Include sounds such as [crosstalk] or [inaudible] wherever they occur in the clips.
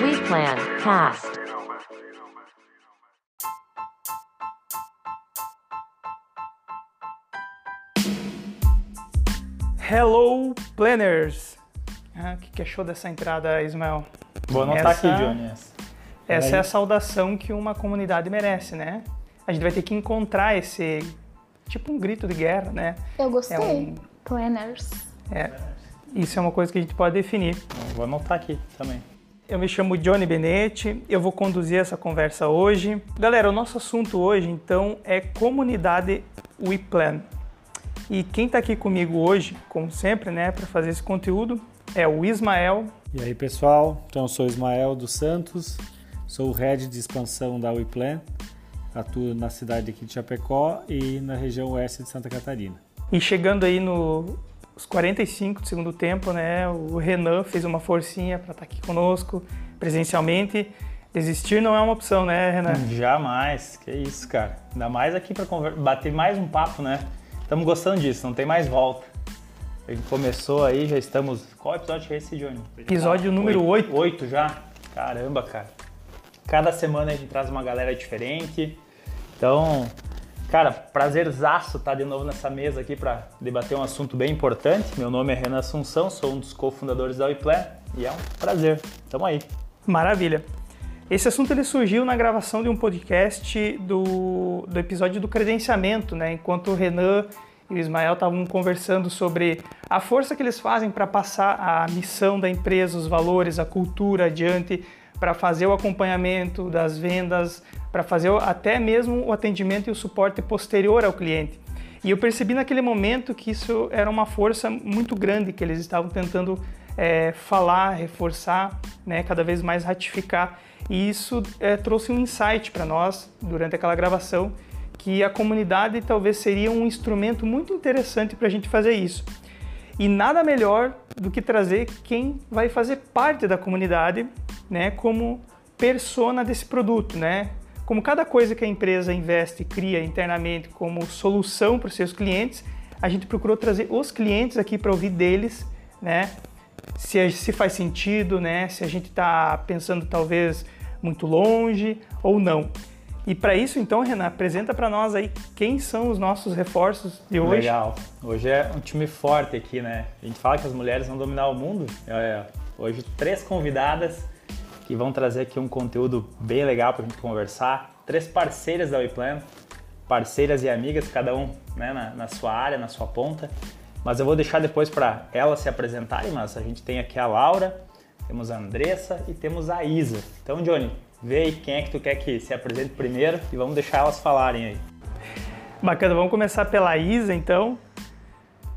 We Plan Cast. Hello, planners! Ah, que, que achou dessa entrada, Ismael? Vou anotar Essa- aqui, Johnny. essa. Essa é a saudação que uma comunidade merece, né? A gente vai ter que encontrar esse tipo um grito de guerra, né? Eu gostei. É um- Planners. É, isso é uma coisa que a gente pode definir. Vou anotar aqui também. Eu me chamo Johnny Benetti, eu vou conduzir essa conversa hoje. Galera, o nosso assunto hoje, então, é comunidade WePlan. E quem está aqui comigo hoje, como sempre, né, para fazer esse conteúdo, é o Ismael. E aí pessoal, então eu sou Ismael dos Santos, sou o head de expansão da WePlan, atuo na cidade aqui de Chapecó e na região oeste de Santa Catarina. E chegando aí nos 45 do segundo tempo, né, o Renan fez uma forcinha para estar aqui conosco presencialmente. Desistir não é uma opção, né, Renan? Jamais, que isso, cara. Ainda mais aqui conver- bater mais um papo, né? Estamos gostando disso, não tem mais volta. A gente começou aí, já estamos. Qual episódio é esse, Johnny? Episódio número oito. Oito já? Caramba, cara. Cada semana a gente traz uma galera diferente. Então, cara, prazerzaço estar de novo nessa mesa aqui para debater um assunto bem importante. Meu nome é Renan Assunção, sou um dos cofundadores da WePlan e é um prazer. Tamo aí. Maravilha. Esse assunto ele surgiu na gravação de um podcast do, do episódio do credenciamento, né? Enquanto o Renan e o Ismael estavam conversando sobre a força que eles fazem para passar a missão da empresa, os valores, a cultura adiante, para fazer o acompanhamento das vendas, para fazer até mesmo o atendimento e o suporte posterior ao cliente. E eu percebi naquele momento que isso era uma força muito grande que eles estavam tentando é, falar, reforçar, né, cada vez mais ratificar. E isso é, trouxe um insight para nós durante aquela gravação que a comunidade talvez seria um instrumento muito interessante para a gente fazer isso. E nada melhor do que trazer quem vai fazer parte da comunidade, né, como persona desse produto, né? Como cada coisa que a empresa investe e cria internamente como solução para os seus clientes, a gente procurou trazer os clientes aqui para ouvir deles, né? Se, se faz sentido, né? Se a gente está pensando talvez muito longe ou não. E para isso, então, Renan, apresenta para nós aí quem são os nossos reforços de hoje. Legal. Hoje é um time forte aqui, né? A gente fala que as mulheres vão dominar o mundo. É, hoje, três convidadas que vão trazer aqui um conteúdo bem legal para a gente conversar. Três parceiras da WePlan, parceiras e amigas, cada um né, na, na sua área, na sua ponta. Mas eu vou deixar depois para elas se apresentarem, mas a gente tem aqui a Laura, temos a Andressa e temos a Isa. Então, Johnny, vê aí quem é que tu quer que se apresente primeiro e vamos deixar elas falarem aí. Bacana, vamos começar pela Isa, então.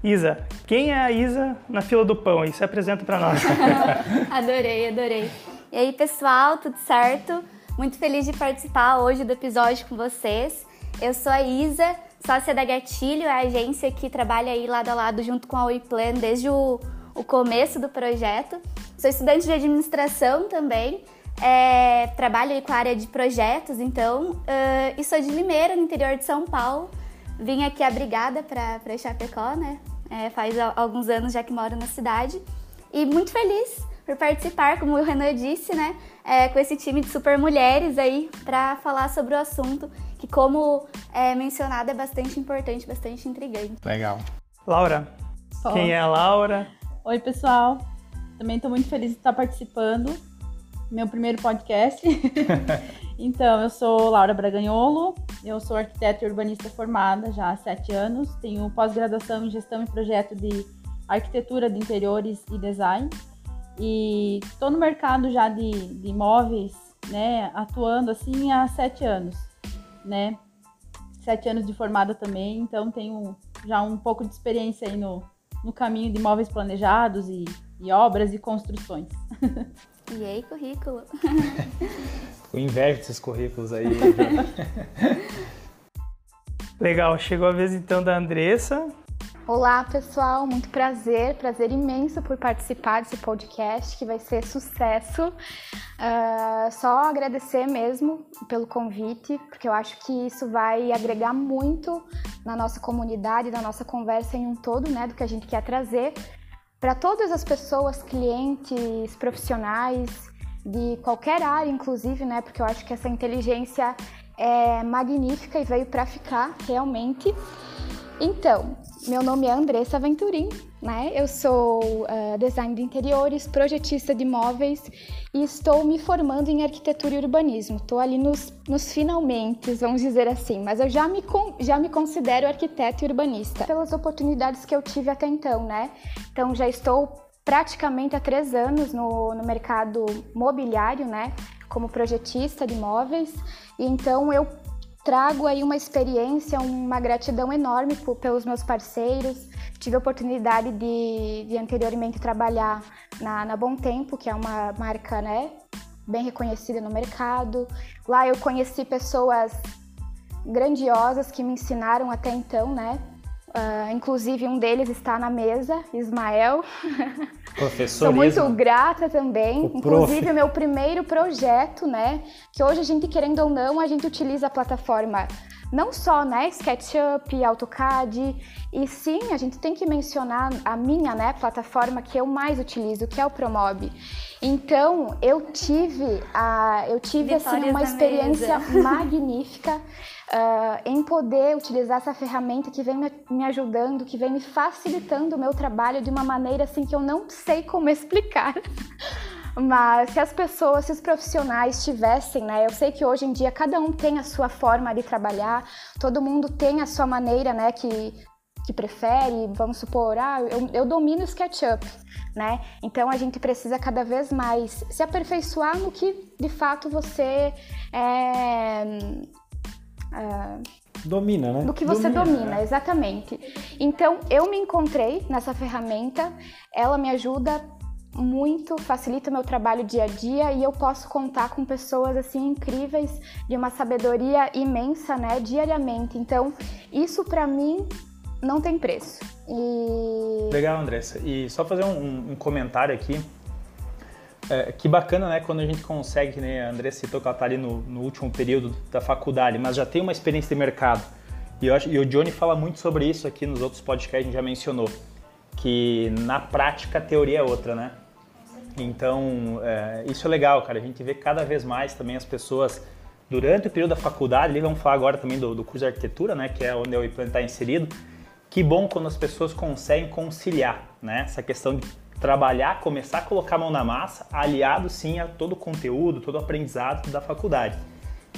Isa, quem é a Isa na fila do pão? aí? se apresenta para nós. [laughs] Adorei, adorei. E aí, pessoal, tudo certo? Muito feliz de participar hoje do episódio com vocês. Eu sou a Isa, sócia da Gatilho, a agência que trabalha aí lado a lado junto com a WePlan desde o, o começo do projeto. Sou estudante de administração também, é, trabalho aí com a área de projetos, então, ah, e sou de Limeira, no interior de São Paulo. Vim aqui abrigada para Chapecó, né? É, faz alguns anos já que moro na cidade. E muito feliz por participar, como o Renan disse, né? é, com esse time de super mulheres aí para falar sobre o assunto, que como é mencionado é bastante importante, bastante intrigante. Legal. Laura, Ó. quem é a Laura? Oi, pessoal. Também estou muito feliz de estar participando. Meu primeiro podcast. [laughs] então, eu sou Laura Braganholo, eu sou arquiteta e urbanista formada já há sete anos. Tenho pós-graduação em gestão e projeto de arquitetura de interiores e design. E estou no mercado já de, de imóveis, né, atuando assim há sete anos, né? Sete anos de formada também, então tenho já um pouco de experiência aí no, no caminho de imóveis planejados e, e obras e construções. E aí, currículo? [laughs] Com inveja desses currículos aí. Johnny. [laughs] Legal, chegou a vez então da Andressa. Olá, pessoal, muito prazer, prazer imenso por participar desse podcast que vai ser sucesso. Ah, só agradecer mesmo pelo convite, porque eu acho que isso vai agregar muito na nossa comunidade, na nossa conversa em um todo, né, do que a gente quer trazer. para todas as pessoas, clientes, profissionais de qualquer área, inclusive, né? Porque eu acho que essa inteligência é magnífica e veio para ficar realmente. Então, meu nome é Andressa Venturim, né? Eu sou uh, design de interiores, projetista de imóveis e estou me formando em arquitetura e urbanismo. Estou ali nos, nos finalmente, vamos dizer assim, mas eu já me, já me considero arquiteto e urbanista pelas oportunidades que eu tive até então, né? Então já estou praticamente há três anos no, no mercado mobiliário, né? Como projetista de imóveis. E então eu trago aí uma experiência, uma gratidão enorme por, pelos meus parceiros. Tive a oportunidade de, de anteriormente trabalhar na, na Bom Tempo, que é uma marca né, bem reconhecida no mercado. Lá eu conheci pessoas grandiosas que me ensinaram até então, né? Uh, inclusive um deles está na mesa, Ismael. [laughs] Professor. Sou muito grata também. O inclusive o meu primeiro projeto, né? Que hoje a gente querendo ou não a gente utiliza a plataforma não só né, SketchUp, AutoCAD, e sim a gente tem que mencionar a minha né, plataforma que eu mais utilizo, que é o Promob. Então eu tive a, eu tive assim uma experiência [laughs] magnífica uh, em poder utilizar essa ferramenta que vem me ajudando, que vem me facilitando o meu trabalho de uma maneira assim que eu não sei como [laughs] explicar. Mas se as pessoas, se os profissionais tivessem, né? Eu sei que hoje em dia cada um tem a sua forma de trabalhar, todo mundo tem a sua maneira, né? Que, que prefere, vamos supor, ah, eu, eu domino o SketchUp, né? Então a gente precisa cada vez mais se aperfeiçoar no que de fato você é, domina, né? Do que você domina, domina né? exatamente. Então, eu me encontrei nessa ferramenta, ela me ajuda muito, facilita o meu trabalho dia a dia e eu posso contar com pessoas assim incríveis, de uma sabedoria imensa, né, diariamente. Então, isso para mim não tem preço. E... Legal, Andressa. E só fazer um, um comentário aqui é, que bacana, né, quando a gente consegue, né, a André citou que ela está ali no, no, último período da faculdade, mas já tem uma experiência de mercado. E, eu acho, e o Johnny fala muito sobre isso aqui nos outros podcasts, a gente já mencionou, que na prática a teoria é outra, né? Então, é, isso é legal, cara. A gente vê cada vez mais também as pessoas, durante o período da faculdade, ali vamos falar agora também do, do curso de arquitetura, né, que é onde o IPLAN está inserido, que bom quando as pessoas conseguem conciliar, né, essa questão de trabalhar, começar a colocar a mão na massa, aliado sim a todo o conteúdo, todo o aprendizado da faculdade.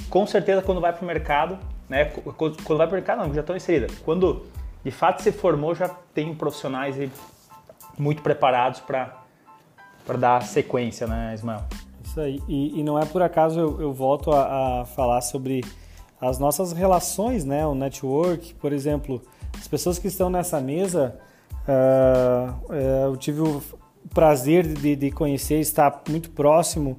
Com certeza, quando vai para o mercado, né, quando vai para o mercado, não, já estão inseridas. Quando de fato se formou, já tem profissionais muito preparados para dar sequência, né, Ismael? Isso aí. E, e não é por acaso eu, eu volto a, a, falar sobre as nossas relações, né, o network, por exemplo, as pessoas que estão nessa mesa Uh, eu tive o prazer de, de conhecer, estar muito próximo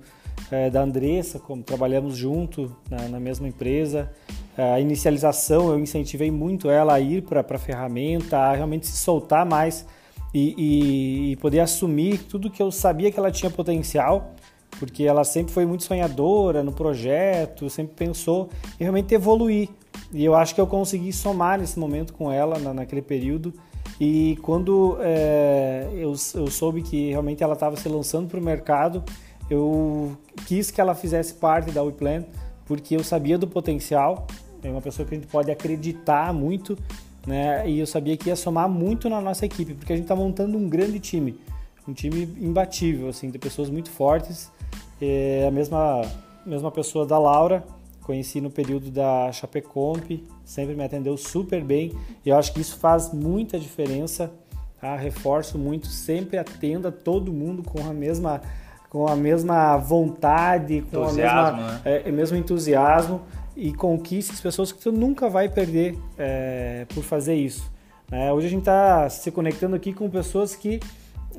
uh, da Andressa, como trabalhamos junto na, na mesma empresa. Uh, a inicialização, eu incentivei muito ela a ir para a ferramenta, a realmente se soltar mais e, e, e poder assumir tudo que eu sabia que ela tinha potencial porque ela sempre foi muito sonhadora no projeto, sempre pensou em realmente evoluir. E eu acho que eu consegui somar nesse momento com ela, na, naquele período, e quando é, eu, eu soube que realmente ela estava se lançando para o mercado, eu quis que ela fizesse parte da WePlan, porque eu sabia do potencial, é uma pessoa que a gente pode acreditar muito, né? E eu sabia que ia somar muito na nossa equipe, porque a gente está montando um grande time, um time imbatível, assim, de pessoas muito fortes. É a mesma, mesma pessoa da Laura, conheci no período da Chapecomp, sempre me atendeu super bem e eu acho que isso faz muita diferença. Tá? Reforço muito, sempre atenda todo mundo com a mesma com a mesma vontade, com a mesma, né? é, mesmo entusiasmo e conquiste as pessoas que tu nunca vai perder é, por fazer isso. É, hoje a gente está se conectando aqui com pessoas que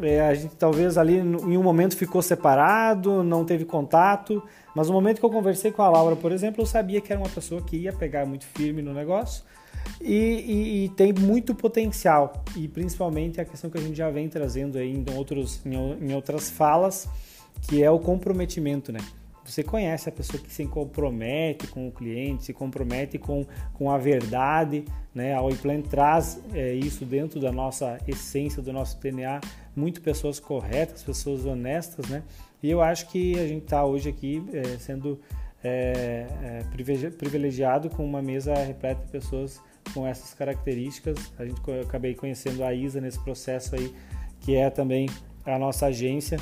é, a gente talvez ali em um momento ficou separado, não teve contato, mas no momento que eu conversei com a Laura, por exemplo, eu sabia que era uma pessoa que ia pegar muito firme no negócio e, e, e tem muito potencial. E principalmente a questão que a gente já vem trazendo aí em, outros, em, em outras falas, que é o comprometimento, né? você conhece a pessoa que se compromete com o cliente, se compromete com, com a verdade, né? A Oiplan traz é, isso dentro da nossa essência, do nosso DNA, muito pessoas corretas, pessoas honestas, né? E eu acho que a gente está hoje aqui é, sendo é, é, privilegiado com uma mesa repleta de pessoas com essas características. A gente eu acabei conhecendo a Isa nesse processo aí, que é também a nossa agência,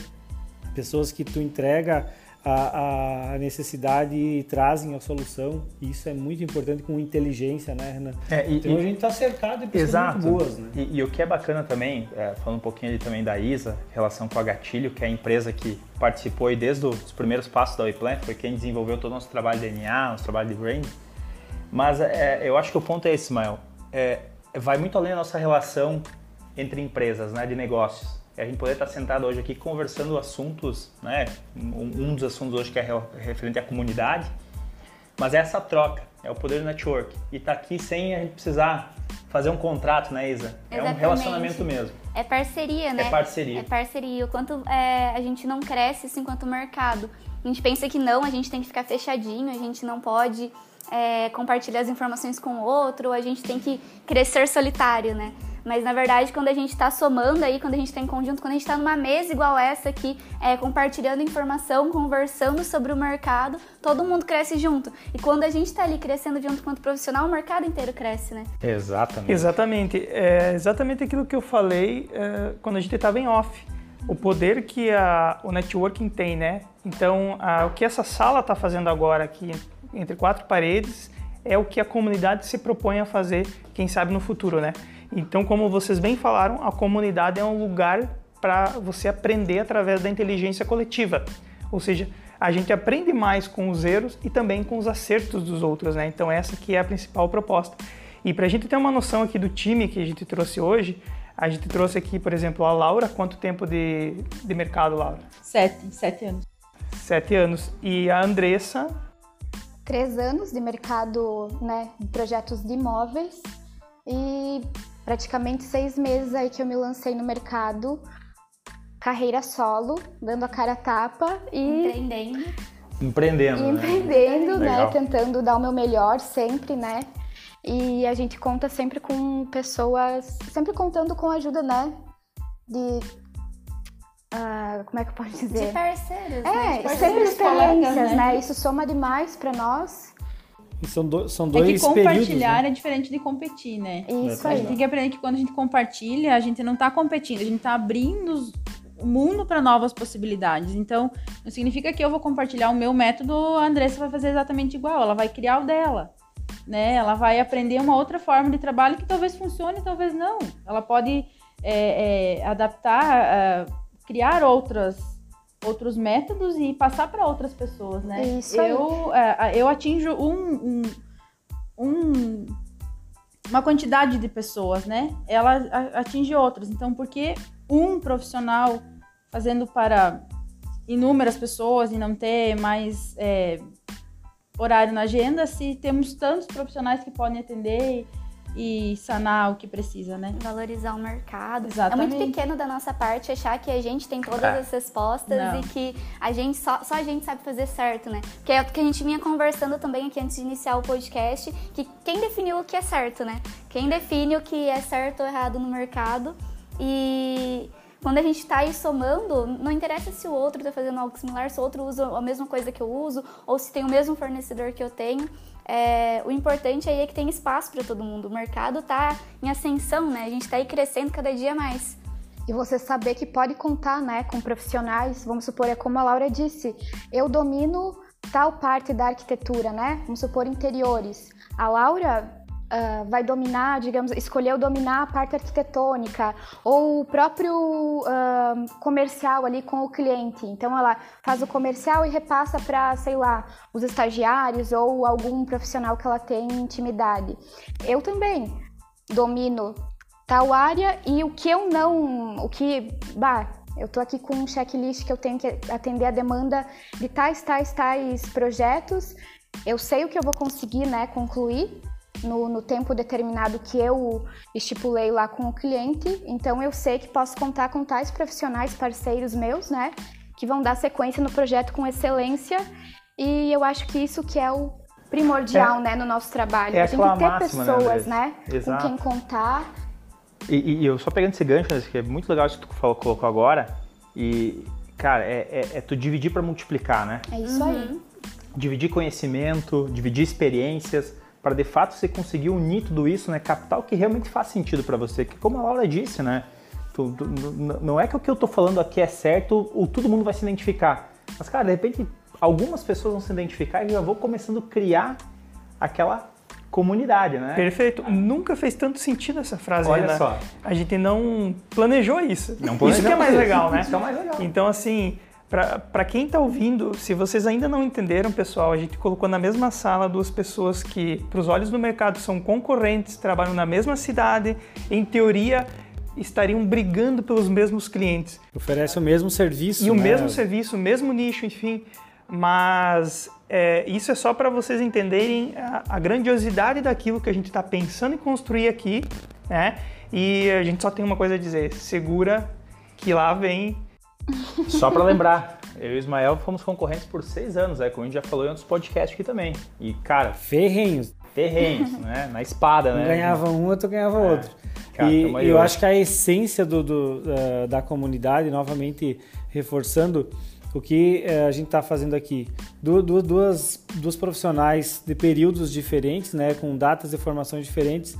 pessoas que tu entrega a, a, necessidade e trazem a solução. Isso é muito importante com inteligência, né, Renan? É, e, então e, a gente está cercado de pessoas exato. muito boas, né? E, e, o que é bacana também, é, falando um pouquinho ali também da Isa, relação com a Gatilho, que é a empresa que participou e desde os primeiros passos da WePlan, foi quem desenvolveu todo o nosso trabalho de DNA, nosso trabalho de brand. Mas é, eu acho que o ponto é esse, Ismael. É, vai muito além da nossa relação entre empresas, né, de negócios é a gente poder estar sentado hoje aqui conversando assuntos, né? Um, dos assuntos hoje que é referente à comunidade, mas é essa troca, é o poder do network. E tá aqui sem a gente precisar fazer um contrato, né, Isa? Exatamente. É um relacionamento mesmo. É parceria, né? É parceria. É parceria. O quanto é, a gente não cresce assim quanto o mercado. A gente pensa que não, a gente tem que ficar fechadinho, a gente não pode é, compartilhar as informações com o outro, a gente tem que crescer solitário, né? Mas na verdade, quando a gente está somando aí, quando a gente está em conjunto, quando a gente está numa mesa igual essa aqui, é, compartilhando informação, conversando sobre o mercado, todo mundo cresce junto. E quando a gente está ali crescendo junto quanto profissional, o mercado inteiro cresce, né? Exatamente. Exatamente. É exatamente aquilo que eu falei é, quando a gente estava em off. O poder que a, o networking tem, né? Então, a, o que essa sala está fazendo agora aqui, entre quatro paredes, é o que a comunidade se propõe a fazer, quem sabe no futuro, né? Então, como vocês bem falaram, a comunidade é um lugar para você aprender através da inteligência coletiva. Ou seja, a gente aprende mais com os erros e também com os acertos dos outros, né? Então essa que é a principal proposta. E para a gente ter uma noção aqui do time que a gente trouxe hoje, a gente trouxe aqui, por exemplo, a Laura. Quanto tempo de, de mercado, Laura? Sete, sete anos. Sete anos. E a Andressa? Três anos de mercado, né, em projetos de imóveis. E praticamente seis meses aí que eu me lancei no mercado, carreira solo, dando a cara a tapa e empreendendo, empreendendo, e empreendendo, né? né? Tentando dar o meu melhor sempre, né? E a gente conta sempre com pessoas, sempre contando com a ajuda, né? De uh, como é que eu posso dizer? De parceiros, é, né? sempre experiências, né? né? Isso soma demais para nós. E são, do, são dois é que compartilhar períodos, né? é diferente de competir, né? Isso aí. A gente tem que aprender que quando a gente compartilha, a gente não tá competindo, a gente tá abrindo o mundo para novas possibilidades. Então, não significa que eu vou compartilhar o meu método, a Andressa vai fazer exatamente igual, ela vai criar o dela. Né? Ela vai aprender uma outra forma de trabalho que talvez funcione, talvez não. Ela pode é, é, adaptar, uh, criar outras outros métodos e passar para outras pessoas, né? Isso eu, é, eu atinjo um, um, um, uma quantidade de pessoas, né? Ela atinge outras. Então, por que um profissional fazendo para inúmeras pessoas e não ter mais é, horário na agenda se temos tantos profissionais que podem atender e sanar o que precisa, né? Valorizar o mercado. Exatamente. É muito pequeno da nossa parte achar que a gente tem todas é. as respostas Não. e que a gente só, só a gente sabe fazer certo, né? Que é o que a gente vinha conversando também aqui antes de iniciar o podcast, que quem definiu o que é certo, né? Quem define o que é certo ou errado no mercado e quando a gente está aí somando, não interessa se o outro está fazendo algo similar, se o outro usa a mesma coisa que eu uso, ou se tem o mesmo fornecedor que eu tenho. É, o importante aí é que tem espaço para todo mundo. O mercado está em ascensão, né? A gente está aí crescendo cada dia mais. E você saber que pode contar, né, com profissionais, vamos supor, é como a Laura disse, eu domino tal parte da arquitetura, né? Vamos supor interiores. A Laura uh, vai dominar, digamos, escolheu dominar a parte arquitetônica ou o próprio uh, comercial ali com o cliente. Então ela faz o comercial e repassa para, sei lá, os estagiários ou algum profissional que ela tem intimidade. Eu também domino tal área e o que eu não, o que, bah, eu tô aqui com um checklist que eu tenho que atender a demanda de tais, tais, tais projetos. Eu sei o que eu vou conseguir, né, concluir no, no, tempo determinado que eu estipulei lá com o cliente. Então eu sei que posso contar com tais profissionais parceiros meus, né? que vão dar sequência no projeto com excelência. E eu acho que isso que é o primordial, É. né, no nosso trabalho. É a gente aquela ter máxima, né, pessoas, né, Exato. com quem contar. E, e- eu só pegando esse gancho, né, que é muito legal isso que tu falou, colocou agora. E, cara, é, é- é tu dividir para multiplicar, né? É isso aí. Dividir conhecimento, dividir experiências, para de fato você conseguir unir tudo isso, né? Captar o que realmente faz sentido para você. Que como a Laura disse, né? tu- tu- não é que o que eu tô falando aqui é certo ou todo mundo vai se identificar. Mas, cara, de repente, algumas pessoas vão se identificar e já vou começando a criar aquela comunidade, né? Perfeito. Nunca fez tanto sentido essa frase, Olha Renan. só. A gente não planejou isso. Não isso que é mais legal, né? Isso é mais legal. Então, assim, para quem tá ouvindo, se vocês ainda não entenderam, pessoal, a gente colocou na mesma sala duas pessoas que, para os olhos do mercado, são concorrentes, trabalham na mesma cidade, em teoria estariam brigando pelos mesmos clientes. Oferece o mesmo serviço. E o né? mesmo serviço, o mesmo nicho, enfim. Mas é, isso é só para vocês entenderem a, a grandiosidade daquilo que a gente está pensando em construir aqui, né? E a gente só tem uma coisa a dizer: segura que lá vem. Só para lembrar, eu e o Ismael fomos concorrentes por seis anos, é, como a gente já falou em outros podcasts aqui também. E, cara, Ferrenhos. terrenos, [laughs] né? Na espada, né? ganhava um, outro ganhava outro. Cara, e eu hoje. acho que a essência do, do, eh, da comunidade, novamente reforçando o que eh, a gente está fazendo aqui. Du- du- duas, duas profissionais de períodos diferentes, né, com datas e formações diferentes,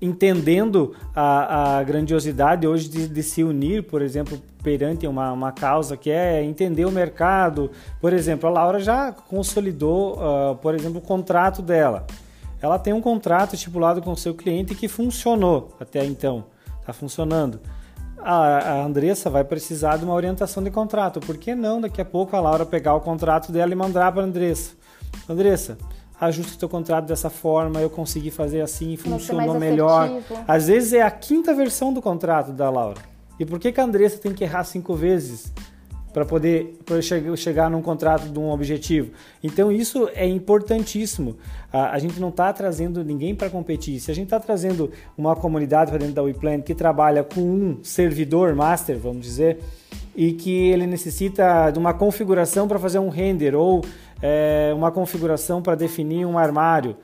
entendendo a, a grandiosidade hoje de, de se unir, por exemplo, perante uma, uma causa que é entender o mercado. Por exemplo, a Laura já consolidou, ah, por exemplo, o contrato dela. Ela tem um contrato estipulado com o seu cliente que funcionou até então, está funcionando. A, a Andressa vai precisar de uma orientação de contrato. Por que não daqui a pouco a Laura pegar o contrato dela e mandar para a Andressa? Andressa, ajusta o teu contrato dessa forma, eu consegui fazer assim, funcionou melhor. Às vezes é a quinta versão do contrato da Laura. E por que, que a Andressa tem que errar cinco vezes para poder pra che- chegar num contrato de um objetivo? Então isso é importantíssimo. A, a gente não está trazendo ninguém para competir. Se a gente está trazendo uma comunidade para dentro da WePlan que trabalha com um servidor master, vamos dizer, e que ele necessita de uma configuração para fazer um render ou é, uma configuração para definir um armário.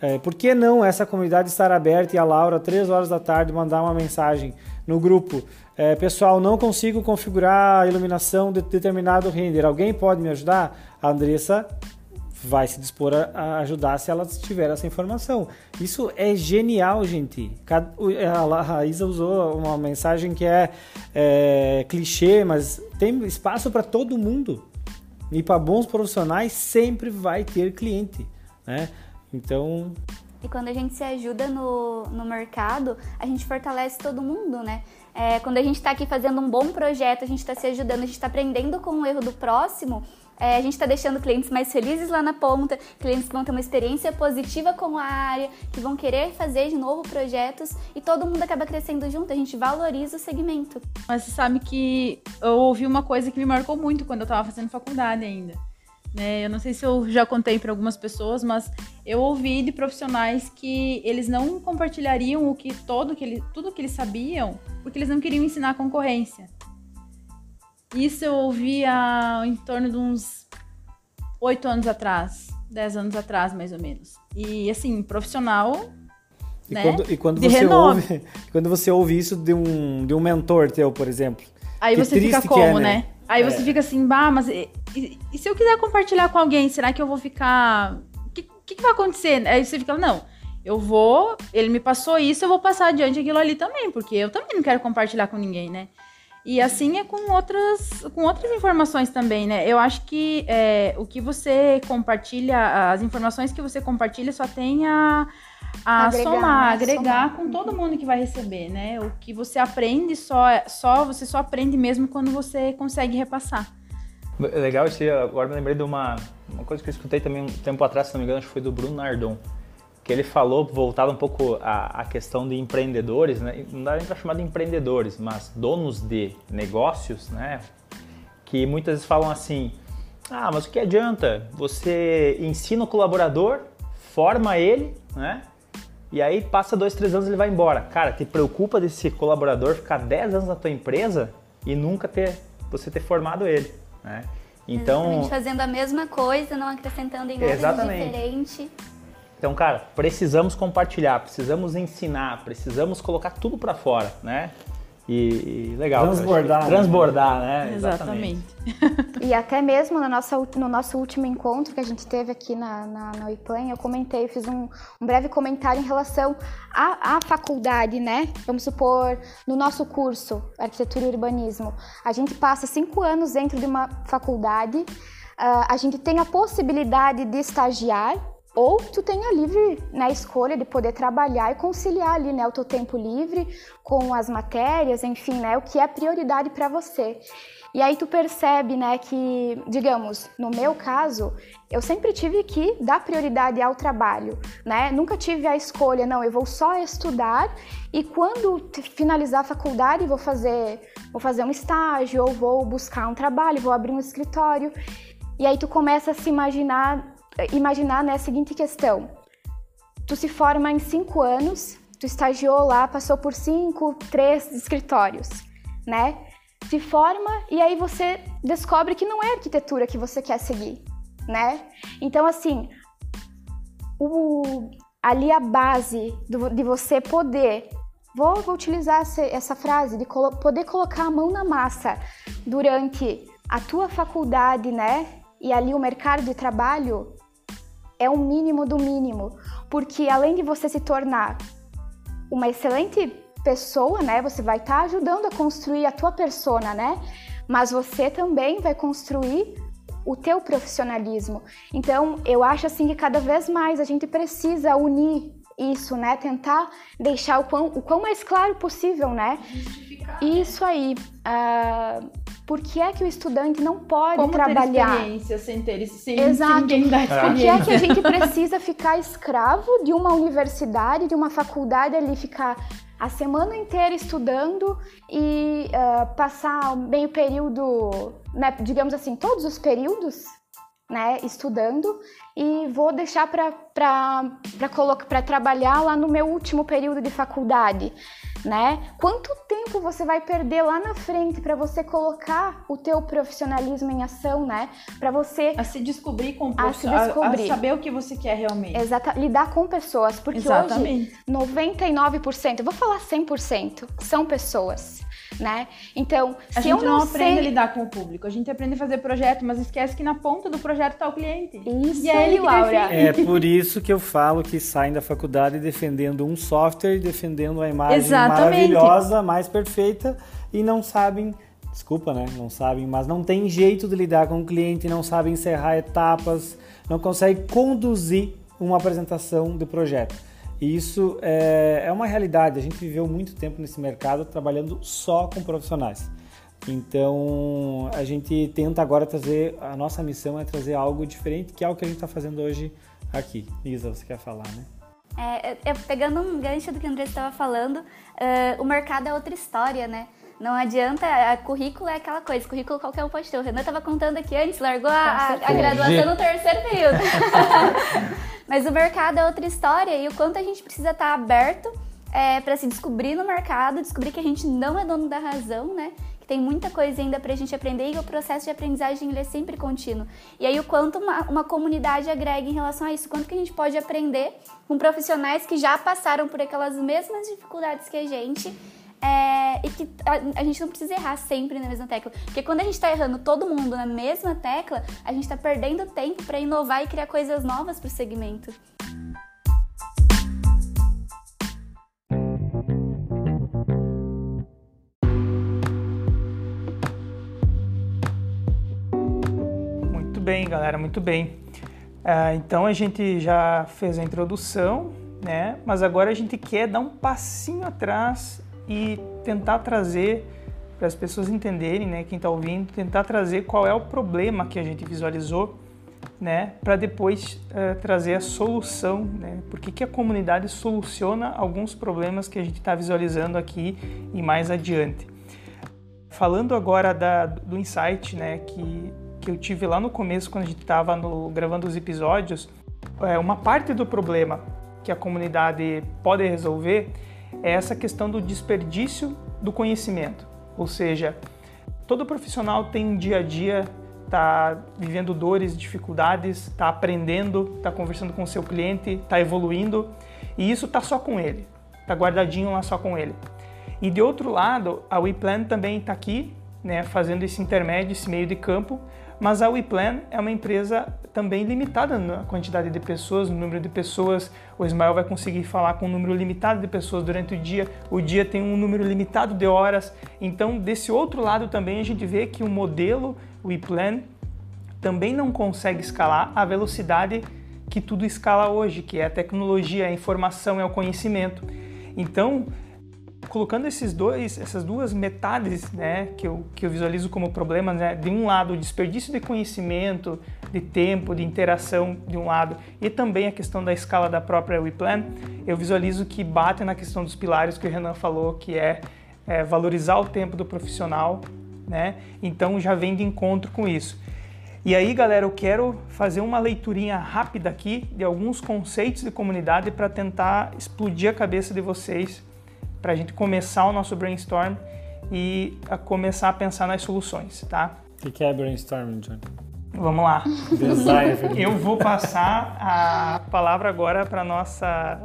É, por que não essa comunidade estar aberta e a Laura, três horas da tarde, mandar uma mensagem no grupo? É, pessoal, não consigo configurar a iluminação de determinado render. Alguém pode me ajudar? A Andressa vai se dispor a- ajudar se ela tiver essa informação. Isso é genial, gente. A Isa usou uma mensagem que é, é, clichê, mas tem espaço para todo mundo. E para bons profissionais sempre vai ter cliente, né? Então, E quando a gente se ajuda no, no mercado, a gente fortalece todo mundo, né? É, quando a gente está aqui fazendo um bom projeto, a gente está se ajudando, a gente está aprendendo com o erro do próximo, é, a gente está deixando clientes mais felizes lá na ponta, clientes que vão ter uma experiência positiva com a área, que vão querer fazer de novo projetos e todo mundo acaba crescendo junto, a gente valoriza o segmento. Mas você sabe que eu ouvi uma coisa que me marcou muito quando eu tava fazendo faculdade ainda. Né? Eu não sei se eu já contei para algumas pessoas, mas eu ouvi de profissionais que eles não compartilhariam o que todo que ele, tudo que eles sabiam, porque eles não queriam ensinar a concorrência. Isso eu ouvi há em torno de uns oito anos atrás, dez anos atrás, mais ou menos. E assim, profissional e Né? quando, e quando De você renome. ouve, quando você ouve isso de um, de um mentor teu, por exemplo, Aí você fica como, é, né? né? Aí É. você fica assim, bah, mas e, e- e se eu quiser compartilhar com alguém, será que eu vou ficar. O que, que, que vai acontecer? Aí você fica, não, eu vou. Ele me passou isso, eu vou passar adiante aquilo ali também, porque eu também não quero compartilhar com ninguém, né? E assim é com outras, com outras informações também, né? Eu acho que é, o que você compartilha, as informações que você compartilha só tem a, a Agregar, somar, né? agregar Somar. com todo mundo que vai receber, né? O que você aprende só, só você só aprende mesmo quando você consegue repassar. É Legal esse, agora me lembrei de uma, uma coisa que eu escutei também um tempo atrás, se não me engano, acho que foi do Bruno Nardon, que ele falou, voltado um pouco à, à questão de empreendedores, né? Não dá nem para chamar de empreendedores, mas donos de negócios, né? Que muitas vezes falam assim, ah, mas o que adianta? Você ensina o colaborador, forma ele, né? E aí passa dois, três anos ele vai embora. Cara, te preocupa desse colaborador ficar 10 anos na tua empresa e nunca ter você ter formado ele. né? Então, Então, fazendo a mesma coisa, não acrescentando em nada Exatamente. diferente. Então, cara, precisamos compartilhar, precisamos ensinar, precisamos colocar tudo pra fora, né? E, e legal. Transbordar, né? Transbordar, né? Exatamente. E até mesmo no nosso, no nosso último encontro que a gente teve aqui na, na, na UIPLAN, eu comentei, eu fiz um, um breve comentário em relação à, à faculdade, né? Vamos supor, no nosso curso, Arquitetura e Urbanismo, a gente passa cinco anos dentro de uma faculdade, ah, a gente tem a possibilidade de estagiar, ou tu tem a livre né, escolha de poder trabalhar e conciliar ali né, o teu tempo livre com as matérias, enfim, né, o que é prioridade para você. E aí tu percebe, né, que, digamos, no meu caso, eu sempre tive que dar prioridade ao trabalho, né? Nunca tive a escolha, não, eu vou só estudar e quando finalizar a faculdade vou fazer, vou fazer um estágio ou vou buscar um trabalho, vou abrir um escritório. E aí tu começa a se imaginar, imaginar né, a seguinte questão: tu se forma em cinco anos, tu estagiou lá, passou por cinco, três escritórios, né? Se forma e aí você descobre que não é arquitetura que você quer seguir, né? Então, assim, o, ali a base do- de você poder, vou, vou utilizar essa, essa frase, de colo- poder colocar a mão na massa durante a tua faculdade, né? E ali o mercado de trabalho é o mínimo do mínimo, porque além de você se tornar uma excelente pessoa, né? Você vai estar ajudando a construir a tua persona, né? Mas você também vai construir o teu profissionalismo. Então, eu acho assim que cada vez mais a gente precisa unir isso, né? Tentar deixar o quão, o quão mais claro possível, né? Isso aí. Ah, por que é que o estudante não pode Como ter trabalhar? experiência sem ter sem, Exato. sem ninguém dar Por que é que a gente precisa ficar escravo de uma universidade, de uma faculdade ali, ficar a semana inteira estudando e ah, passar meio período, né, digamos assim, todos os períodos, né, estudando e vou deixar para trabalhar lá no meu último período de faculdade, né? Quanto tempo você vai perder lá na frente para você colocar o teu profissionalismo em ação, né? Para você A se descobrir com A se prof- a- descobrir. a saber o que você quer realmente. Exata, lidar com pessoas, porque Exatamente. hoje 99%, eu vou falar 100%, são pessoas, né? Então, A se gente eu não, não, aprende a sei lidar com o público, a gente aprende a fazer projeto, mas esquece que na ponta do projeto está o cliente. Isso e é ele Laura. É por isso que eu falo que saem da faculdade defendendo um software, defendendo a imagem Exatamente. maravilhosa, mais perfeita, e não sabem, desculpa, né? Não sabem, mas não tem jeito de lidar com o cliente, não sabem encerrar etapas, não conseguem conduzir uma apresentação do projeto. E isso é, é uma realidade. A gente viveu muito tempo nesse mercado trabalhando só com profissionais. Então a gente tenta agora trazer, a nossa missão é trazer algo diferente, que é o que a gente está fazendo hoje aqui. Isa, você quer falar, né? É, eu- pegando um gancho do que o André estava falando, eh, o mercado é outra história, né? Não adianta, a currículo é aquela coisa, currículo qualquer um pode ter. O Renan estava contando aqui antes, largou a, a- a graduação no terceiro período. [laughs] Mas o mercado é outra história e o quanto a gente precisa estar aberto para se descobrir no mercado, descobrir que a gente não é dono da razão, né? Que tem muita coisa ainda pra gente aprender e o processo de aprendizagem ele é sempre contínuo. E aí o quanto uma, uma comunidade agrega em relação a isso, quanto que a gente pode aprender com profissionais que já passaram por aquelas mesmas dificuldades que a gente é, e que a, a gente não precisa errar sempre na mesma tecla. Porque quando a gente tá errando todo mundo na mesma tecla, a gente tá perdendo tempo para inovar e criar coisas novas pro segmento. Muito bem, galera, muito bem. Ah, então a gente já fez a introdução, né? Mas agora a gente quer dar um passinho atrás e tentar trazer para as pessoas entenderem, né? Quem está ouvindo, tentar trazer qual é o problema que a gente visualizou, né? Para depois eh, trazer a solução, né? Por que, que a comunidade soluciona alguns problemas que a gente está visualizando aqui e mais adiante. Falando agora da, do insight, né, que, que eu tive lá no começo, quando a gente estava gravando os episódios, é, uma parte do problema que a comunidade pode resolver é essa questão do desperdício do conhecimento. Ou seja, todo profissional tem dia a dia está vivendo dores, dificuldades, está aprendendo, está conversando com o seu cliente, está evoluindo e isso está só com ele, está guardadinho lá só com ele. E de outro lado, a WePlan também está aqui, né, fazendo esse intermédio, esse meio de campo, mas a WePlan é uma empresa também limitada na quantidade de pessoas, no número de pessoas. O Ismael vai conseguir falar com um número limitado de pessoas durante o dia. O dia tem um número limitado de horas. Então, desse outro lado também a gente vê que o modelo WePlan também não consegue escalar a velocidade que tudo escala hoje, que é a tecnologia, a informação, é o conhecimento. Então, colocando esses dois, essas duas metades, né, que eu, que eu visualizo como problemas, né, de um lado o desperdício de conhecimento, de tempo, de interação de um lado, e também a questão da escala da própria WePlan, eu visualizo que bate na questão dos pilares que o Renan falou, que é, é valorizar o tempo do profissional, né, então já vem de encontro com isso. E aí, galera, eu quero fazer uma leiturinha rápida aqui de alguns conceitos de comunidade para tentar explodir a cabeça de vocês para a gente começar o nosso brainstorm e a começar a pensar nas soluções, tá? O que é brainstorming, John? Vamos lá. Design. [laughs] Eu vou passar a palavra agora para nossa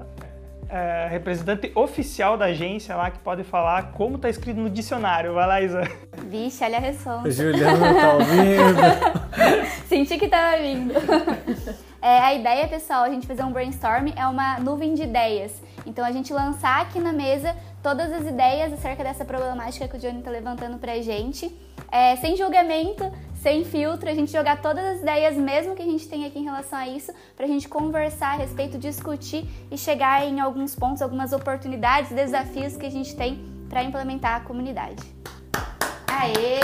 é, representante oficial da agência lá que pode falar como está escrito no dicionário. Vai lá, Isa. Vixe, olha a resposta. Juliana tá ouvindo. [laughs] Senti que tava vindo. [laughs] É, a ideia, pessoal, a gente fazer um brainstorm é uma nuvem de ideias. Então a gente lançar aqui na mesa todas as ideias acerca dessa problemática que o Johnny está levantando pra gente, é, sem julgamento, sem filtro, a gente jogar todas as ideias mesmo que a gente tem aqui em relação a isso, pra gente conversar a respeito, discutir e chegar em alguns pontos, algumas oportunidades, desafios que a gente tem para implementar a comunidade. Aê!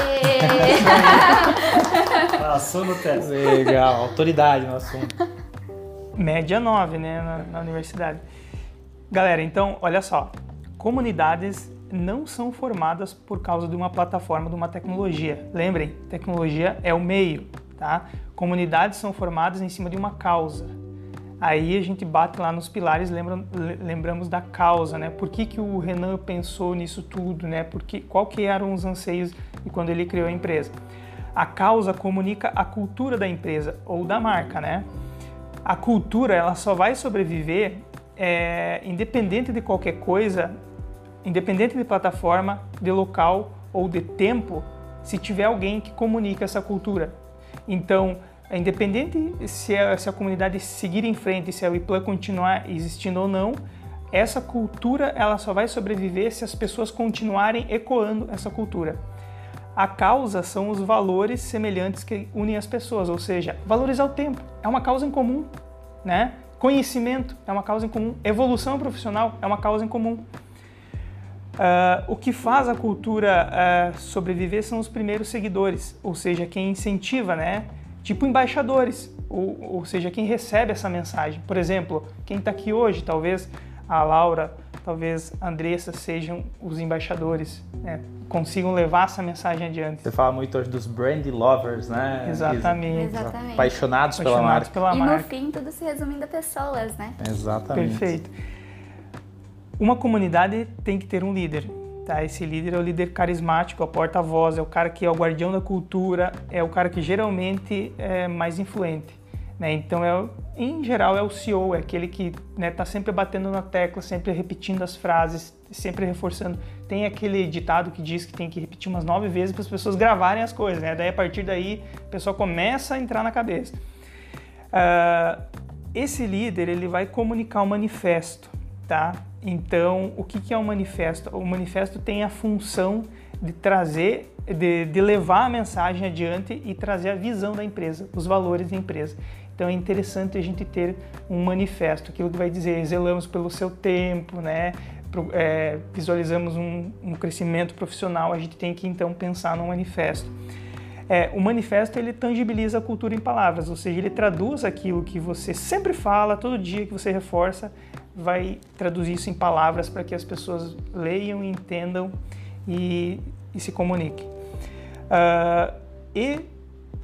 [laughs] Passou no teste. Legal, autoridade no assunto. Média 9, né, na, na universidade. Galera, então, olha só. Comunidades não são formadas por causa de uma plataforma, de uma tecnologia. Lembrem, tecnologia é o meio, tá? Comunidades são formadas em cima de uma causa. Aí a gente bate lá nos pilares, lembra, lembramos da causa, né? Por que, que o Renan pensou nisso tudo, né? Porque, qual que eram os anseios e quando ele criou a empresa? A causa comunica a cultura da empresa ou da marca, né? A cultura ela só vai sobreviver é, independente de qualquer coisa, independente de plataforma, de local ou de tempo, se tiver alguém que comunica essa cultura. Então, é independente se a, se a comunidade seguir em frente, se a WePlan continuar existindo ou não, essa cultura ela só vai sobreviver se as pessoas continuarem ecoando essa cultura. A causa são os valores semelhantes que unem as pessoas, ou seja, valorizar o tempo. É uma causa em comum, né? Conhecimento é uma causa em comum. Evolução profissional é uma causa em comum. Uh, o que faz a cultura uh, sobreviver são os primeiros seguidores, ou seja, quem incentiva, né? Tipo embaixadores, ou, ou seja, quem recebe essa mensagem. Por exemplo, quem está aqui hoje, talvez a Laura, talvez a Andressa sejam os embaixadores, né? Consigam levar essa mensagem adiante. Você fala muito hoje dos brand lovers, né? Exatamente. Exatamente. Apaixonados, pela Apaixonados marca. pela e marca. no fim, tudo se resumindo a pessoas, né? Exatamente. Perfeito. Uma comunidade tem que ter um líder. Tá? Esse líder é o líder carismático, é o porta-voz, é o cara que é o guardião da cultura, é o cara que geralmente é mais influente. Né? Então, é, em geral, é o CEO, é aquele que está né, tá sempre batendo na tecla, sempre repetindo as frases, sempre reforçando. Tem aquele ditado que diz que tem que repetir umas nove vezes para as pessoas gravarem as coisas. Né? Daí, a partir daí, a pessoa começa a entrar na cabeça. Uh, esse líder ele vai comunicar um manifesto, tá? Então, o que, que é um manifesto? O manifesto tem a função de trazer, de, de levar a mensagem adiante e trazer a visão da empresa, os valores da empresa. Então é interessante a gente ter um manifesto, aquilo que vai dizer zelamos pelo seu tempo, né? É, visualizamos um, um crescimento profissional, a gente tem que então pensar no manifesto. É, o manifesto ele tangibiliza a cultura em palavras, ou seja, ele traduz aquilo que você sempre fala, todo dia que você reforça, vai traduzir isso em palavras para que as pessoas leiam, entendam e, e se comuniquem. Ah, e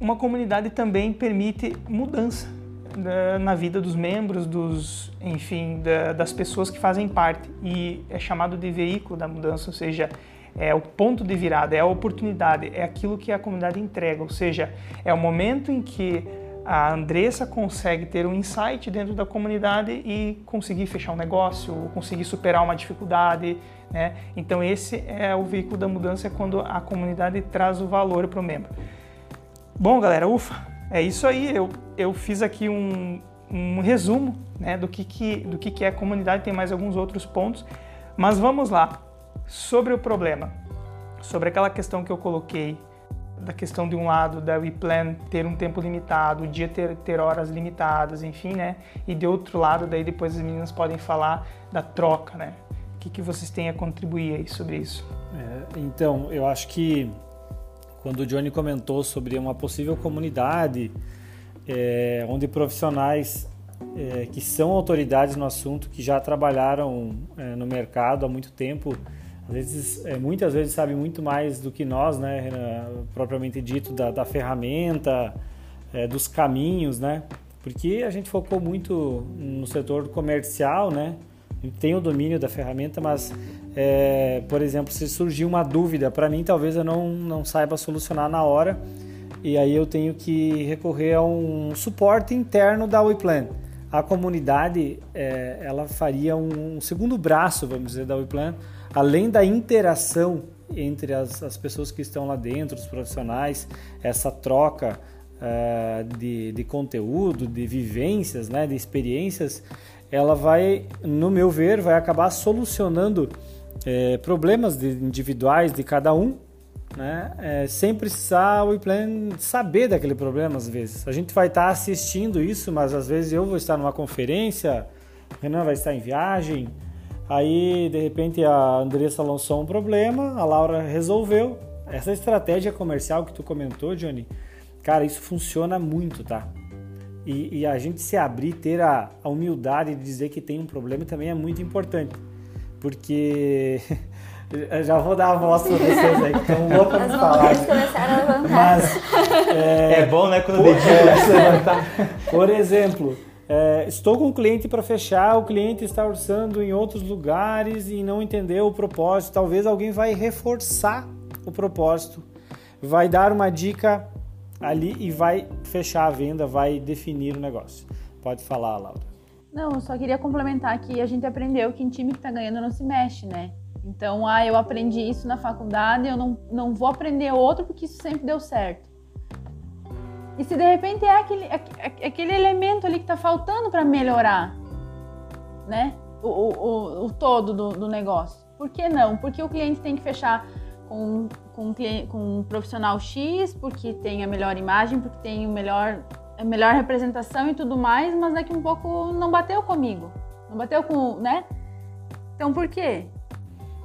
uma comunidade também permite mudança na- na vida dos membros, dos, enfim, da- das pessoas que fazem parte e é chamado de veículo da mudança, ou seja, é o ponto de virada, é a oportunidade, é aquilo que a comunidade entrega, ou seja, é o momento em que a Andressa consegue ter um insight dentro da comunidade e conseguir fechar um negócio, conseguir superar uma dificuldade, né? Então esse é o veículo da mudança é quando a comunidade traz o valor para o membro. Bom, galera, ufa, é isso aí. Eu, eu fiz aqui um, um resumo né, do, que, que, do que, que é comunidade, tem mais alguns outros pontos, mas vamos lá. Sobre o problema, sobre aquela questão que eu coloquei, da questão de um lado da WePlan ter um tempo limitado, o dia ter, ter horas limitadas, enfim, né? E de outro lado, daí depois as meninas podem falar da troca, né? O que, que vocês têm a contribuir aí sobre isso? É, então, eu acho que quando o Johnny comentou sobre uma possível comunidade é, onde profissionais é, que são autoridades no assunto, que já trabalharam é, no mercado há muito tempo, às vezes, é, muitas vezes sabem muito mais do que nós, né, propriamente dito, da, da ferramenta, é, dos caminhos, né? Porque a gente focou muito no setor comercial, né? Tem o domínio da ferramenta, mas, é, por exemplo, se surgir uma dúvida, para mim talvez eu não, não saiba solucionar na hora e aí eu tenho que recorrer a um suporte interno da WePlan. A comunidade, é, ela faria um segundo braço, vamos dizer, da WePlan, além da interação entre as, as pessoas que estão lá dentro, os profissionais, essa troca uh, de, de conteúdo, de vivências, né, de experiências, ela vai, no meu ver, vai acabar solucionando é, problemas de, individuais de cada um, né? É, sem precisar o plan saber daquele problema às vezes. A gente vai estar assistindo isso, mas às vezes eu vou estar numa conferência, Renan vai estar em viagem, aí de repente a Andressa lançou um problema, a Laura resolveu. Essa estratégia comercial que tu comentou, Johnny, cara, isso funciona muito, tá? E, e, a gente se abrir, ter a, a, humildade de dizer que tem um problema também é muito importante. Porque [laughs] eu já vou dar a voz para vocês aí, que estão loucos para falar. Mas, é, é, bom, né, quando o dedinho começa a levantar. Por exemplo, é, estou com um cliente para fechar, o cliente está orçando em outros lugares e não entendeu o propósito. Talvez alguém vai reforçar o propósito, vai dar uma dica ali e vai fechar a venda, vai definir o negócio. Pode falar, Laura. Não, eu só queria complementar que a gente aprendeu que em time que está ganhando não se mexe, né? Então, ah, eu aprendi isso na faculdade, eu não, não vou aprender outro porque isso sempre deu certo. E se de repente é aquele, aquele elemento ali que está faltando para melhorar, né? O, o, o todo do, do negócio. Por que não? Porque o cliente tem que fechar com, com, com um profissional X, porque tem a melhor imagem, porque tem o melhor, a melhor representação e tudo mais, mas daqui um pouco não bateu comigo. Não bateu com, né? Então por quê?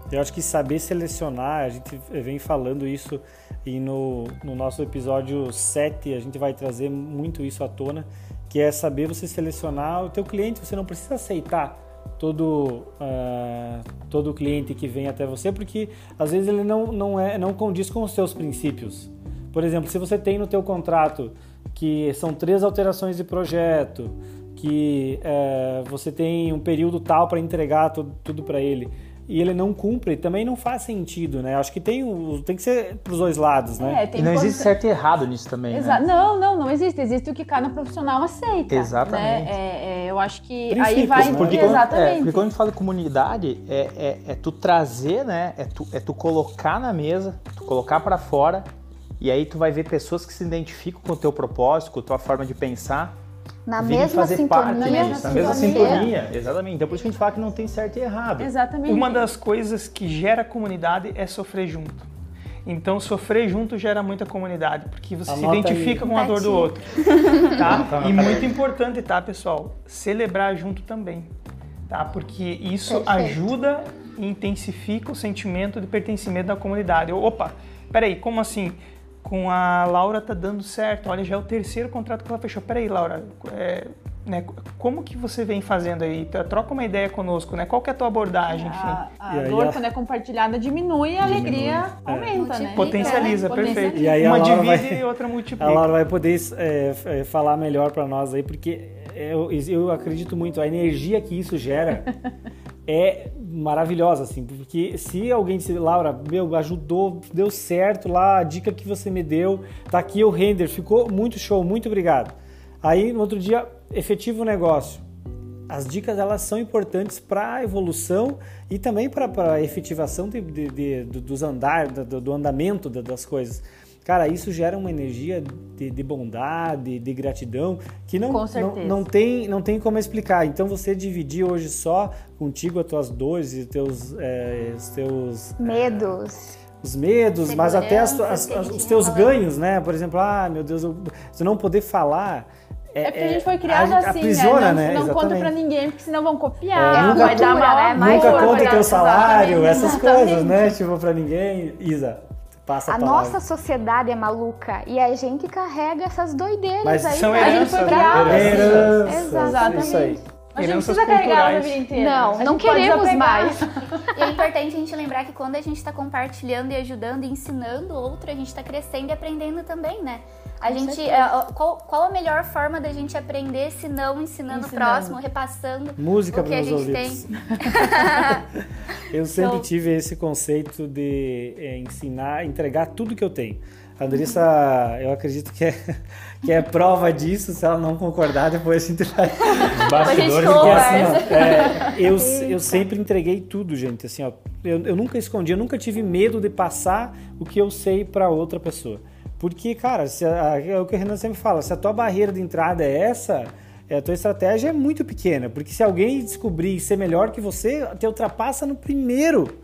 Eu acho que saber selecionar, a gente vem falando isso e no, no nosso episódio 7 a gente vai trazer muito isso à tona, que é saber você selecionar o teu cliente, você não precisa aceitar todo uh, todo cliente que vem até você, porque às vezes ele não, não, é, não condiz com os seus princípios. Por exemplo, se você tem no teu contrato que são três alterações de projeto, que uh, você tem um período tal para entregar tudo, tudo para ele, e ele não cumpre, também não faz sentido, né? Acho que tem, tem que ser para os dois lados, né? É, e não existe certo e errado nisso também, Exa né? Não, não, não existe. Existe o que cada profissional aceita. Exatamente. Né? É, é, eu acho que Princípios, aí vai... Né? Porque Exatamente. é, porque quando a gente fala de comunidade, é, é, é, tu trazer, né? É tu, é tu colocar na mesa, tu colocar para fora, e aí tu vai ver pessoas que se identificam com o teu propósito, com a tua forma de pensar, na mesma fazer sintonia, parte na mesma, na mesma sintonia. Exatamente. Então por isso que a gente fala que não tem certo e errado. Exatamente. Uma das coisas que gera comunidade é sofrer junto. Então sofrer junto gera muita comunidade, porque você Anota se identifica aí. com a dor do outro. Tá? [laughs] e muito importante, tá, pessoal? Celebrar junto também. Tá? Porque isso Perfeito. ajuda e intensifica o sentimento de pertencimento da comunidade. Opa, peraí, como assim? Com a Laura tá dando certo. Olha, já é o terceiro contrato que ela fechou. Peraí, Laura, é, né, como que você vem fazendo aí? Troca uma ideia conosco, né? Qual que é a tua abordagem, enfim. A, a dor, a... quando é compartilhada, diminui e a alegria é. aumenta, né? Potencializa, é, perfeito. E aí uma divide vai, e outra multiplica. A Laura vai poder é, é falar melhor para nós aí, porque eu, eu acredito muito, a energia que isso gera [laughs] é maravilhosa, assim, porque se alguém disse, Laura, meu, ajudou, deu certo lá, a dica que você me deu, tá aqui o render, ficou muito show, muito obrigado. Aí no outro dia, efetivo o negócio. As dicas elas são importantes para a evolução e também para a efetivação de, de, de, dos andar, do, do andamento das coisas. Cara, isso gera uma energia de, de bondade, de gratidão, que não, não, não, tem, não tem como explicar. Então, você dividir hoje só contigo as tuas dores e teus, é, os teus... Medos. Os medos, mas até as, as- as- os teus não fala. ganhos, né? Por exemplo, ah, meu Deus, eu, se não poder falar... É porque a gente foi criado a- assim, aprisiona, né? Não, não conta pra ninguém, porque senão vão copiar, É, nunca vai dar mal. né? Mais Nunca conta teu salário, Exatamente, essas coisas, né? Tipo, pra ninguém. Isa, passa a, A nossa sociedade é maluca e a gente carrega essas doideiras Mas aí. são pra- A gente foi Heranças, criado. Heranças, Exatamente. A gente não precisa carregar a vida inteira. Não, não queremos mais. E [laughs] é importante a gente lembrar que quando a gente está compartilhando e ajudando e ensinando o outro, a gente está crescendo e aprendendo também, né? A Com gente, é, qual, qual a melhor forma da gente aprender se não ensinando o Ensinando. próximo, repassando Música o que a gente ouvidos. tem? [laughs] [laughs] Eu sempre Então- tive esse conceito de é, ensinar, entregar tudo que eu tenho. A Andressa, eu acredito que é, [laughs] que é prova disso. Se ela não concordar, depois a gente vai. Os bastidores conversa. Porque, assim, ó, é, eu, eu sempre entreguei tudo, gente. Assim, ó, eu, eu nunca escondi, eu nunca tive medo de passar o que eu sei para outra pessoa. Porque, cara, se a- é o que o Renan sempre fala, se a tua barreira de entrada é essa, é, a tua estratégia é muito pequena. Porque se alguém descobrir e ser melhor que você, te ultrapassa no primeiro.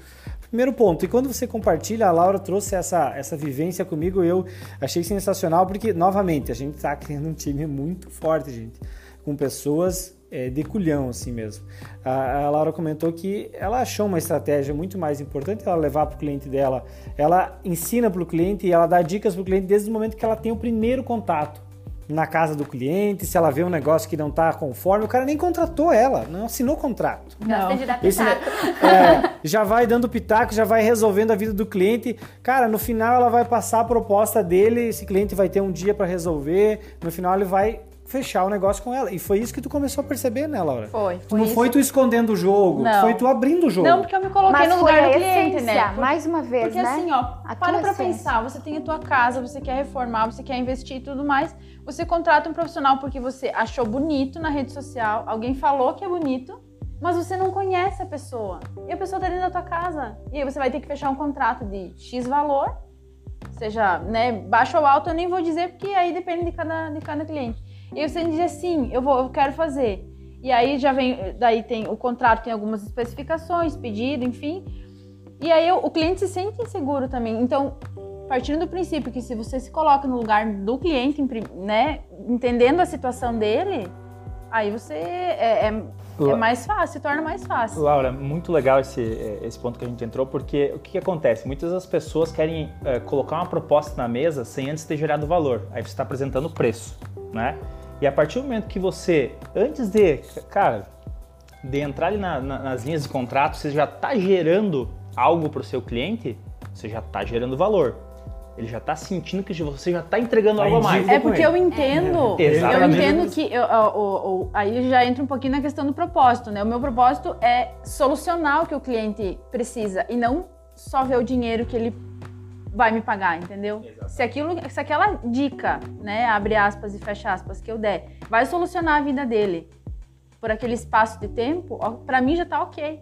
Primeiro ponto. E quando você compartilha, a Laura trouxe essa, essa vivência comigo, eu achei sensacional, porque, novamente, a gente está criando um time muito forte, gente. Com pessoas é, de culhão, assim mesmo. A, a Laura comentou que ela achou uma estratégia muito mais importante ela levar para o cliente dela. Ela ensina para o cliente e ela dá dicas para o cliente desde o momento que ela tem o primeiro contato na casa do cliente, se ela vê um negócio que não está conforme, o cara nem contratou ela, não assinou contrato. Dar Esse, pitaco. [laughs] é, já vai dando pitaco, já vai resolvendo a vida do cliente. Cara, no final ela vai passar a proposta dele, esse cliente vai ter um dia para resolver, no final ele vai fechar o negócio com ela. E foi isso que tu começou a perceber, né, Laura? Foi, Tu foi não isso. foi tu escondendo o jogo, Não. foi tu abrindo o jogo. Não, porque eu me coloquei Mas no lugar do cliente, essência, né? mais uma vez, Porque né? assim, ó, A para pra essência. pensar, você tem a tua casa, você quer reformar, você quer investir e tudo mais, você contrata um profissional porque você achou bonito na rede social, alguém falou que é bonito, mas você não conhece a pessoa. E a pessoa tá dentro da tua casa. E aí você vai ter que fechar um contrato de X valor, seja, né, baixo ou alto, eu nem vou dizer porque aí depende de cada, de cada cliente. E você diz assim, eu vou, eu quero fazer. E aí já vem, daí tem o contrato tem algumas especificações, pedido, enfim. E aí o, o cliente se sente inseguro também. Então, partindo do princípio que se você se coloca no lugar do cliente, né, entendendo a situação dele, aí você é, é- é mais fácil, se torna mais fácil. Laura, muito legal esse, eh, esse ponto que a gente entrou, porque o que, que acontece? Muitas das pessoas querem eh, colocar uma proposta na mesa sem antes ter gerado valor. Aí você está apresentando o preço, né? E a partir do momento que você, antes de, cara, de entrar ali na- na- nas linhas de contrato, você já está gerando algo para o seu cliente, você já está gerando valor. Ele já está sentindo que você já está entregando Tá algo a mais. É porque eu entendo, É. eu Exatamente. entendo que eu- o- aí já entra um pouquinho na questão do propósito, né? O meu propósito é solucionar o que o cliente precisa e não só ver o dinheiro que ele vai me pagar, entendeu? Se aquilo, se aquela dica, né, abre aspas e fecha aspas que eu der, vai solucionar a vida dele por aquele espaço de tempo, ó, pra mim já tá ok.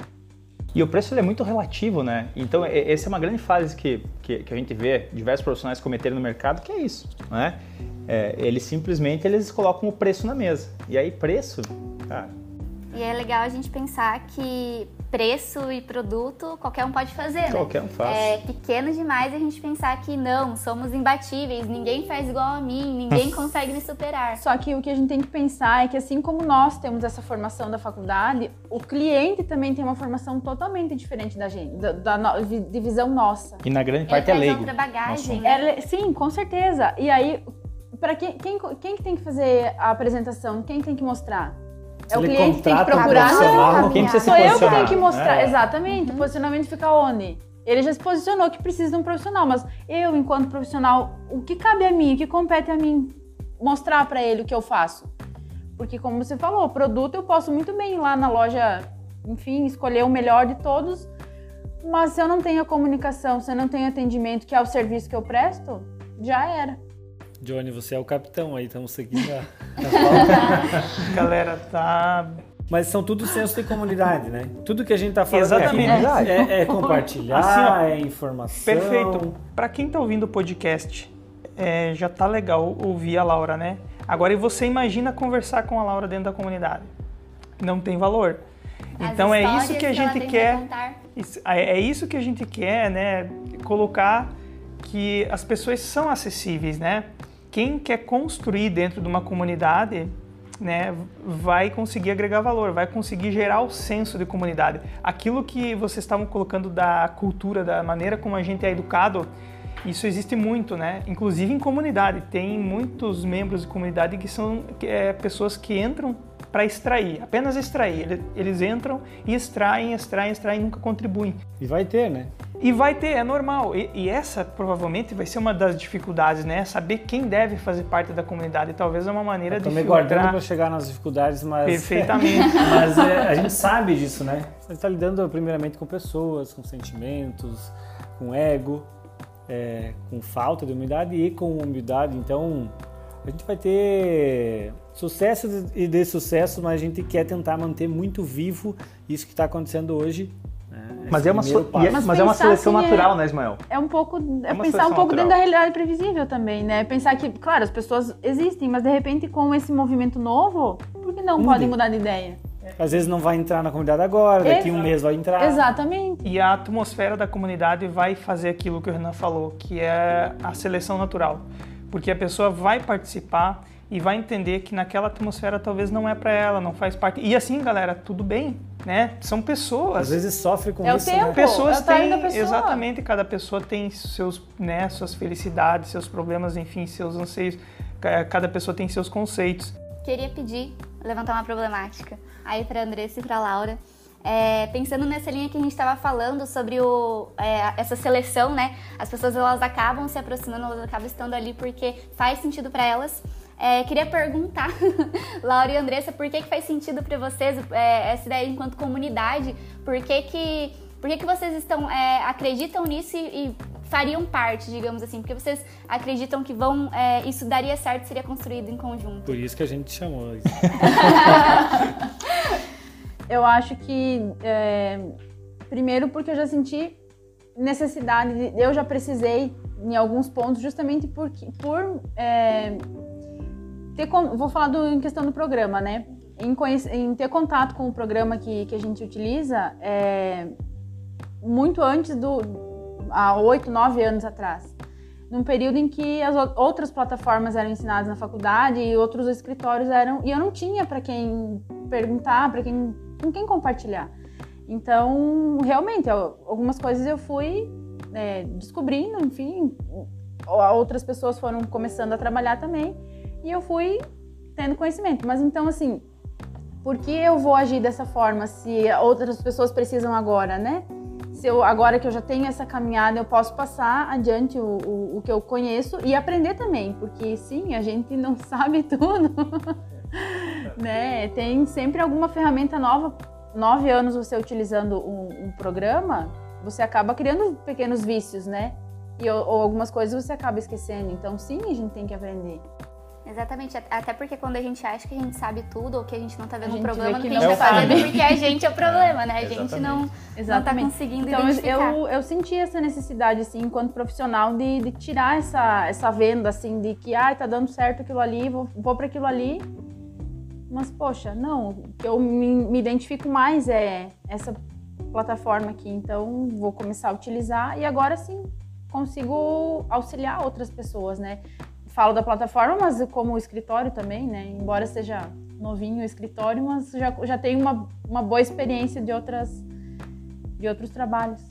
E o preço é muito relativo, né? Então, essa é uma grande fase que, que, que a gente vê diversos profissionais cometerem no mercado, que é isso, né? É, eles simplesmente eles colocam o preço na mesa. E aí, preço, cara, E é legal a gente pensar que preço e produto qualquer um pode fazer, né? qualquer um faz. É pequeno demais a gente pensar que não, somos imbatíveis, ninguém faz igual a mim, ninguém [laughs] consegue me superar. Só que o que a gente tem que pensar é que assim como nós temos essa formação da faculdade, o cliente também tem uma formação totalmente diferente da gente, da, da no- vi- de visão nossa. E na grande Ele parte é traz leigo. outra bagagem, né? Ela- sim, com certeza. E aí, para quem, quem, quem que tem que fazer a apresentação? Quem tem que mostrar? Se é o cliente que tem que procurar? Não, Quem precisa se sou eu que tenho que mostrar. né? Exatamente. O posicionamento fica onde? Ele já se posicionou que precisa de um profissional, mas eu, enquanto profissional, o que cabe a mim, o que compete a mim mostrar para ele o que eu faço? Porque, como você falou, o produto eu posso muito bem ir lá na loja enfim, escolher o melhor de todos. Mas se eu não tenho a comunicação, se eu não tenho atendimento, que é o serviço que eu presto, já era. Johnny, você é o capitão aí, estamos seguindo a, [laughs] a Galera, tá. Mas são tudo senso de comunidade, né? Tudo que a gente tá falando Exatamente. aqui é, é [laughs] compartilhar, Assim, ó, é informação. Perfeito. Para quem tá ouvindo o podcast, é, já tá legal ouvir a Laura, né? Agora, e você imagina conversar com a Laura dentro da comunidade? Não tem valor. As Então é isso que a gente que quer. É é isso que a gente quer, né? Colocar que as pessoas são acessíveis, né? Quem quer construir dentro de uma comunidade, né, vai conseguir agregar valor, vai conseguir gerar o senso de comunidade. Aquilo que vocês estavam colocando da cultura, da maneira como a gente é educado, isso existe muito, né? Inclusive em comunidade. Tem muitos membros de comunidade que são é, pessoas que entram para extrair, apenas extrair. Ele- Eles entram e extraem, extraem, extraem, nunca contribuem. E vai ter, né? E vai ter, é normal. E, e essa provavelmente vai ser uma das dificuldades, né? Saber quem deve fazer parte da comunidade. Talvez é uma maneira Eu de tô me guardando filtrar para chegar nas dificuldades, mas perfeitamente. [laughs] Mas é, a gente [laughs] sabe disso, né? A gente está lidando primeiramente com pessoas, com sentimentos, com ego, é, com falta de humildade e com humildade. Então, a gente vai ter sucesso e dessucesso, mas a gente quer tentar manter muito vivo isso que está acontecendo hoje. né? Mas é uma, so- é- Mas mas é uma seleção assim é- natural, né, Ismael? É um pouco. É, uma pensar um pouco natural. dentro da realidade previsível também, né? Pensar que, claro, as pessoas existem, mas de repente com esse movimento novo, por que não Mude. podem mudar de ideia? Às vezes não vai entrar na comunidade agora, daqui a um Exato. mês vai entrar. Exatamente. E a atmosfera da comunidade vai fazer aquilo que o Renan falou, que é a seleção natural. Porque a pessoa vai participar e vai entender que naquela atmosfera talvez não é para ela, não faz parte. E assim, galera, tudo bem, né? São pessoas. Às vezes sofre com É o isso, tempo. né? pessoas é têm da pessoa. exatamente cada pessoa tem seus né suas felicidades seus problemas enfim seus anseios Ca- cada pessoa tem seus conceitos Queria pedir, levantar uma problemática aí para Andressa e para Laura. É, pensando nessa linha que a gente estava falando sobre o, é, essa seleção, né? As pessoas elas acabam se aproximando, elas acabam estando ali porque faz sentido para elas. É, queria perguntar, [laughs] Laura e Andressa, por que, que faz sentido para vocês é, essa ideia enquanto comunidade? Por que, que, por que, que vocês estão, é, acreditam nisso e, e fariam parte, digamos assim? Porque vocês acreditam que vão, é, isso daria certo, seria construído em conjunto? Por isso que a gente chamou isso. [laughs] Eu acho que, é, primeiro, porque eu já senti necessidade, de, eu já precisei em alguns pontos, justamente porque, por é, ter. Vou falar do, em questão do programa, né? Em, em ter contato com o programa que, que a gente utiliza é, muito antes do. há oito, nove anos atrás. Num período em que as outras plataformas eram ensinadas na faculdade e outros escritórios eram. E eu não tinha para quem perguntar, para quem com quem compartilhar. Então, realmente, algumas coisas eu fui é, descobrindo, enfim, outras pessoas foram começando a trabalhar também e eu fui tendo conhecimento. Mas então, assim, por que eu vou agir dessa forma se outras pessoas precisam agora, né? Se eu, agora que eu já tenho essa caminhada, eu posso passar adiante o, o, o que eu conheço e aprender também, porque sim, a gente não [laughs] sabe tudo. [laughs] né? Tem sempre alguma ferramenta nova. Nove anos você utilizando um, um programa, você acaba criando pequenos vícios, né? E, ou, ou algumas coisas você acaba esquecendo. Então, sim, a gente tem que aprender. Exatamente, at- até porque quando a gente acha que a gente sabe tudo ou que a gente não tá vendo um problema, que a não gente tá sabe. fazendo porque a gente é o problema, né? A gente Exatamente. não, não tá conseguindo Então, eu, identificar. eu, eu senti essa necessidade, assim, enquanto profissional, de, de tirar essa, essa venda, assim, de que, ai, tá dando certo aquilo ali, vou, vou para aquilo ali. Mas, poxa, não, o que eu me, me identifico mais é essa plataforma aqui, então vou começar a utilizar e agora sim consigo auxiliar outras pessoas, né? Falo da plataforma, mas como escritório também, né? Embora seja novinho o escritório, mas já, já tenho uma, uma boa experiência de outras de outros trabalhos.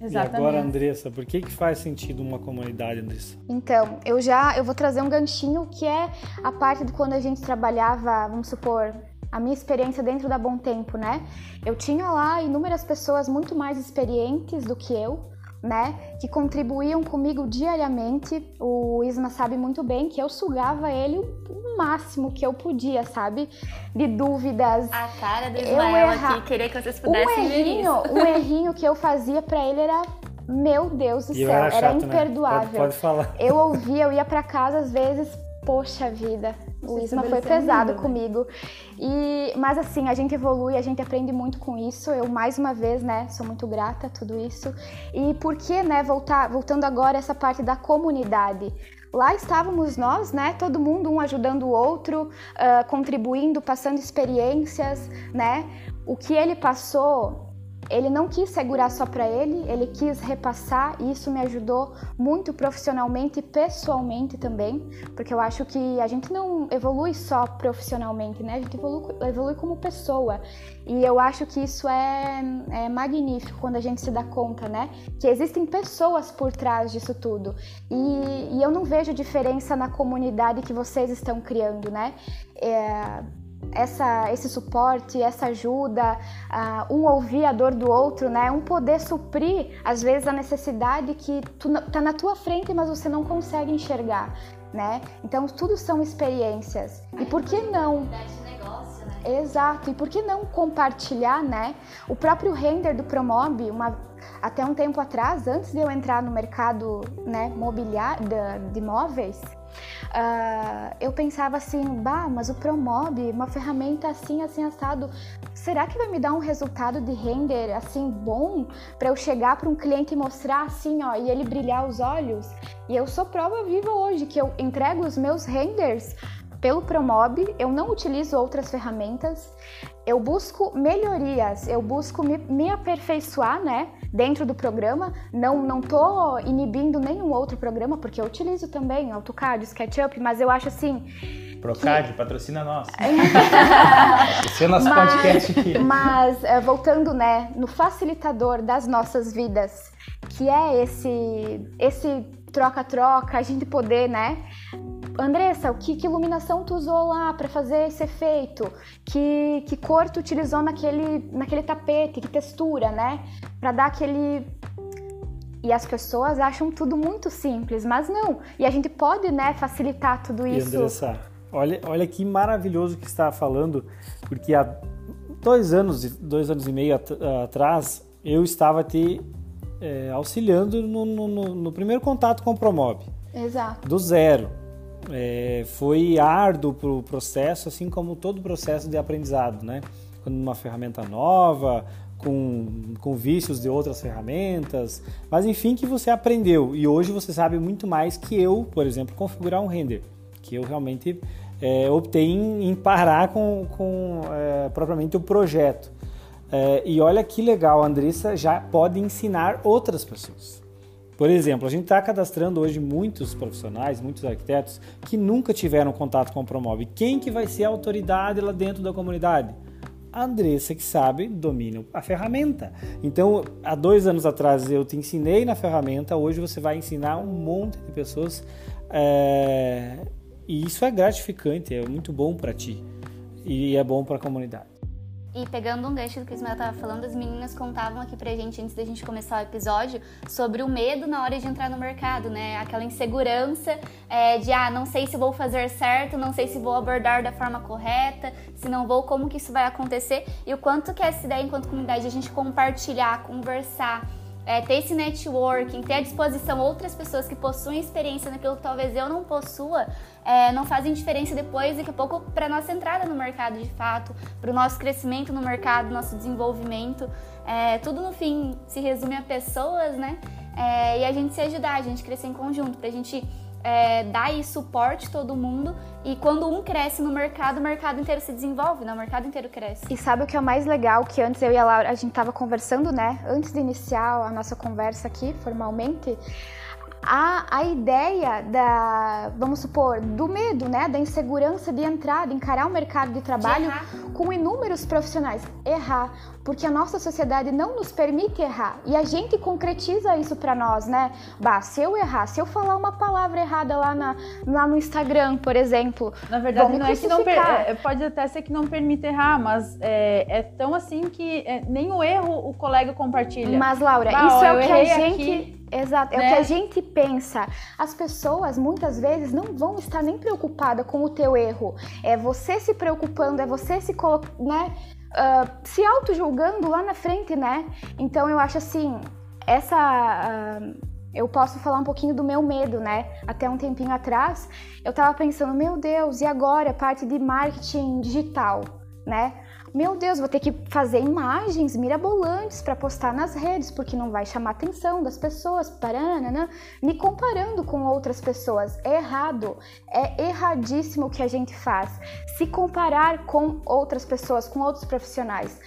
E agora, Andressa, por que, que faz sentido uma comunidade, Andressa? Então, eu já eu vou trazer um ganchinho que é a parte de quando a gente trabalhava, vamos supor, a minha experiência dentro da Bom Tempo, né? Eu tinha lá inúmeras pessoas muito mais experientes do que eu, né, que contribuíam comigo diariamente. O Isma sabe muito bem que eu sugava ele o máximo que eu podia, sabe? De dúvidas. A cara do Eu Ismael erra- aqui, queria que vocês O pudessem ver errinho, isso. o [laughs] errinho que eu fazia pra ele era, meu Deus do E eu céu, era era, chato, né? imperdoável. Pode, pode falar. Eu ouvia, eu ia pra casa às vezes, poxa vida, o Isma foi pesado né? comigo. E, mas assim, a gente evolui, a gente aprende muito com isso. Eu mais uma vez, né, sou muito grata a tudo isso. E por que, né, voltar, voltando agora essa parte da comunidade? Lá estávamos nós, né? Todo mundo um ajudando o outro, ah, contribuindo, passando experiências, né? O que ele passou, ele não quis segurar só para ele, ele quis repassar e isso me ajudou muito profissionalmente e pessoalmente também, porque eu acho que a gente não evolui só profissionalmente, né? A gente evolui, evolui como pessoa. E eu acho que isso é, é magnífico quando a gente se dá conta, né? Que existem pessoas por trás disso tudo. E, e eu não vejo diferença na comunidade que vocês estão criando, né? É, essa, esse suporte, essa ajuda, ah, um ouvir a dor do outro, né? Um poder suprir, às vezes, a necessidade que tu, tá na tua frente, mas você não consegue enxergar, né? Então, tudo são experiências. E por que não? Exato, e por que não compartilhar, né? O próprio render do Promob, uma, até um tempo atrás, antes de eu entrar no mercado né, mobiliário, de imóveis, ah, eu pensava assim, bah, mas o Promob, uma ferramenta assim, assim, assado, será que vai me dar um resultado de render assim bom para eu chegar para um cliente e mostrar assim, ó, e ele brilhar os olhos? E eu sou prova viva hoje que eu entrego os meus renders pelo Promob, eu não utilizo outras ferramentas, eu busco melhorias, eu busco me, me aperfeiçoar, né, dentro do programa, não, não tô inibindo nenhum outro programa, porque eu utilizo também AutoCAD, SketchUp, mas eu acho assim, Procad, patrocina nós. Esse é nosso Mas- podcast aqui. Mas eh, voltando, né, no facilitador das nossas vidas, que é esse esse troca-troca, a gente poder, né? Andressa, o que, que iluminação tu usou lá para fazer esse efeito? Que, que cor tu utilizou naquele, naquele tapete? Que textura, né? Para dar aquele e as pessoas acham tudo muito simples, mas não. E a gente pode, né, facilitar tudo E isso. Andressa, olha, olha que maravilhoso que está falando, porque há dois anos, dois anos e meio at- atrás, eu estava te eh, auxiliando no- no- no primeiro contato com o Promob, Exato. do zero. Eh, foi árduo para o processo, assim como todo o processo de aprendizado, né? Quando uma ferramenta nova, com, com vícios de outras ferramentas, mas enfim que você aprendeu e hoje você sabe muito mais que eu, por exemplo, configurar um render, que eu realmente eh, optei em, em parar com, com eh, propriamente o projeto. Eh, e olha que legal, a Andressa já pode ensinar outras pessoas. Por exemplo, a gente está cadastrando hoje muitos profissionais, muitos arquitetos que nunca tiveram contato com o Promove. Quem que vai ser a autoridade lá dentro da comunidade? A Andressa que sabe, domina a ferramenta. Então, há dois anos atrás eu te ensinei na ferramenta, hoje você vai ensinar um monte de pessoas é, e isso é gratificante, é muito bom para ti e é bom para a comunidade. E pegando um gancho do que o Ismael tava falando, as meninas contavam aqui pra gente, antes da gente começar o episódio, sobre o medo na hora de entrar no mercado, né? Aquela insegurança é, de, ah, não sei se vou fazer certo, não sei se vou abordar da forma correta, se não vou, como que isso vai acontecer. E o quanto que essa ideia, enquanto comunidade, a gente compartilhar, conversar, é, ter esse networking, ter à disposição outras pessoas que possuem experiência naquilo que talvez eu não possua, é, não fazem diferença depois, daqui a pouco, para nossa entrada no mercado de fato, para o nosso crescimento no mercado, nosso desenvolvimento. É, tudo no fim se resume a pessoas, né? É, e a gente se ajudar, a gente crescer em conjunto, para a gente é, dar aí suporte todo mundo. E quando um cresce no mercado, o mercado inteiro se desenvolve, né? O mercado inteiro cresce. E sabe o que é mais legal? Que antes eu e a Laura, a gente tava conversando, né? Antes de iniciar a nossa conversa aqui, formalmente, a, a ideia da, vamos supor, do medo, né, da insegurança de entrar, de encarar o mercado de trabalho errar. com inúmeros profissionais. Errar, porque a nossa sociedade não nos permite errar. E a gente concretiza isso para nós, né? Bah, se eu errar, se eu falar uma palavra errada lá, na, lá no Instagram, por exemplo, Na verdade, não é que não per- é, pode até ser que não permita errar, mas é, é tão assim que é, nem o erro o colega compartilha. Mas, Laura, Bah, isso ó, é o que a gente. aqui, Exato, é né? o que a gente pensa. As pessoas muitas vezes não vão estar nem preocupadas com o teu erro. É você se preocupando, é você se colocando, né? ah, se auto-julgando lá na frente, né? Então eu acho assim, essa. ah, eu posso falar um pouquinho do meu medo, né? Até um tempinho atrás, eu tava pensando, meu Deus, e agora? Parte de marketing digital, né? Meu Deus, vou ter que fazer imagens mirabolantes para postar nas redes, porque não vai chamar atenção das pessoas, paranana, me comparando com outras pessoas. É errado, é erradíssimo o que a gente faz. Se comparar com outras pessoas, com outros profissionais.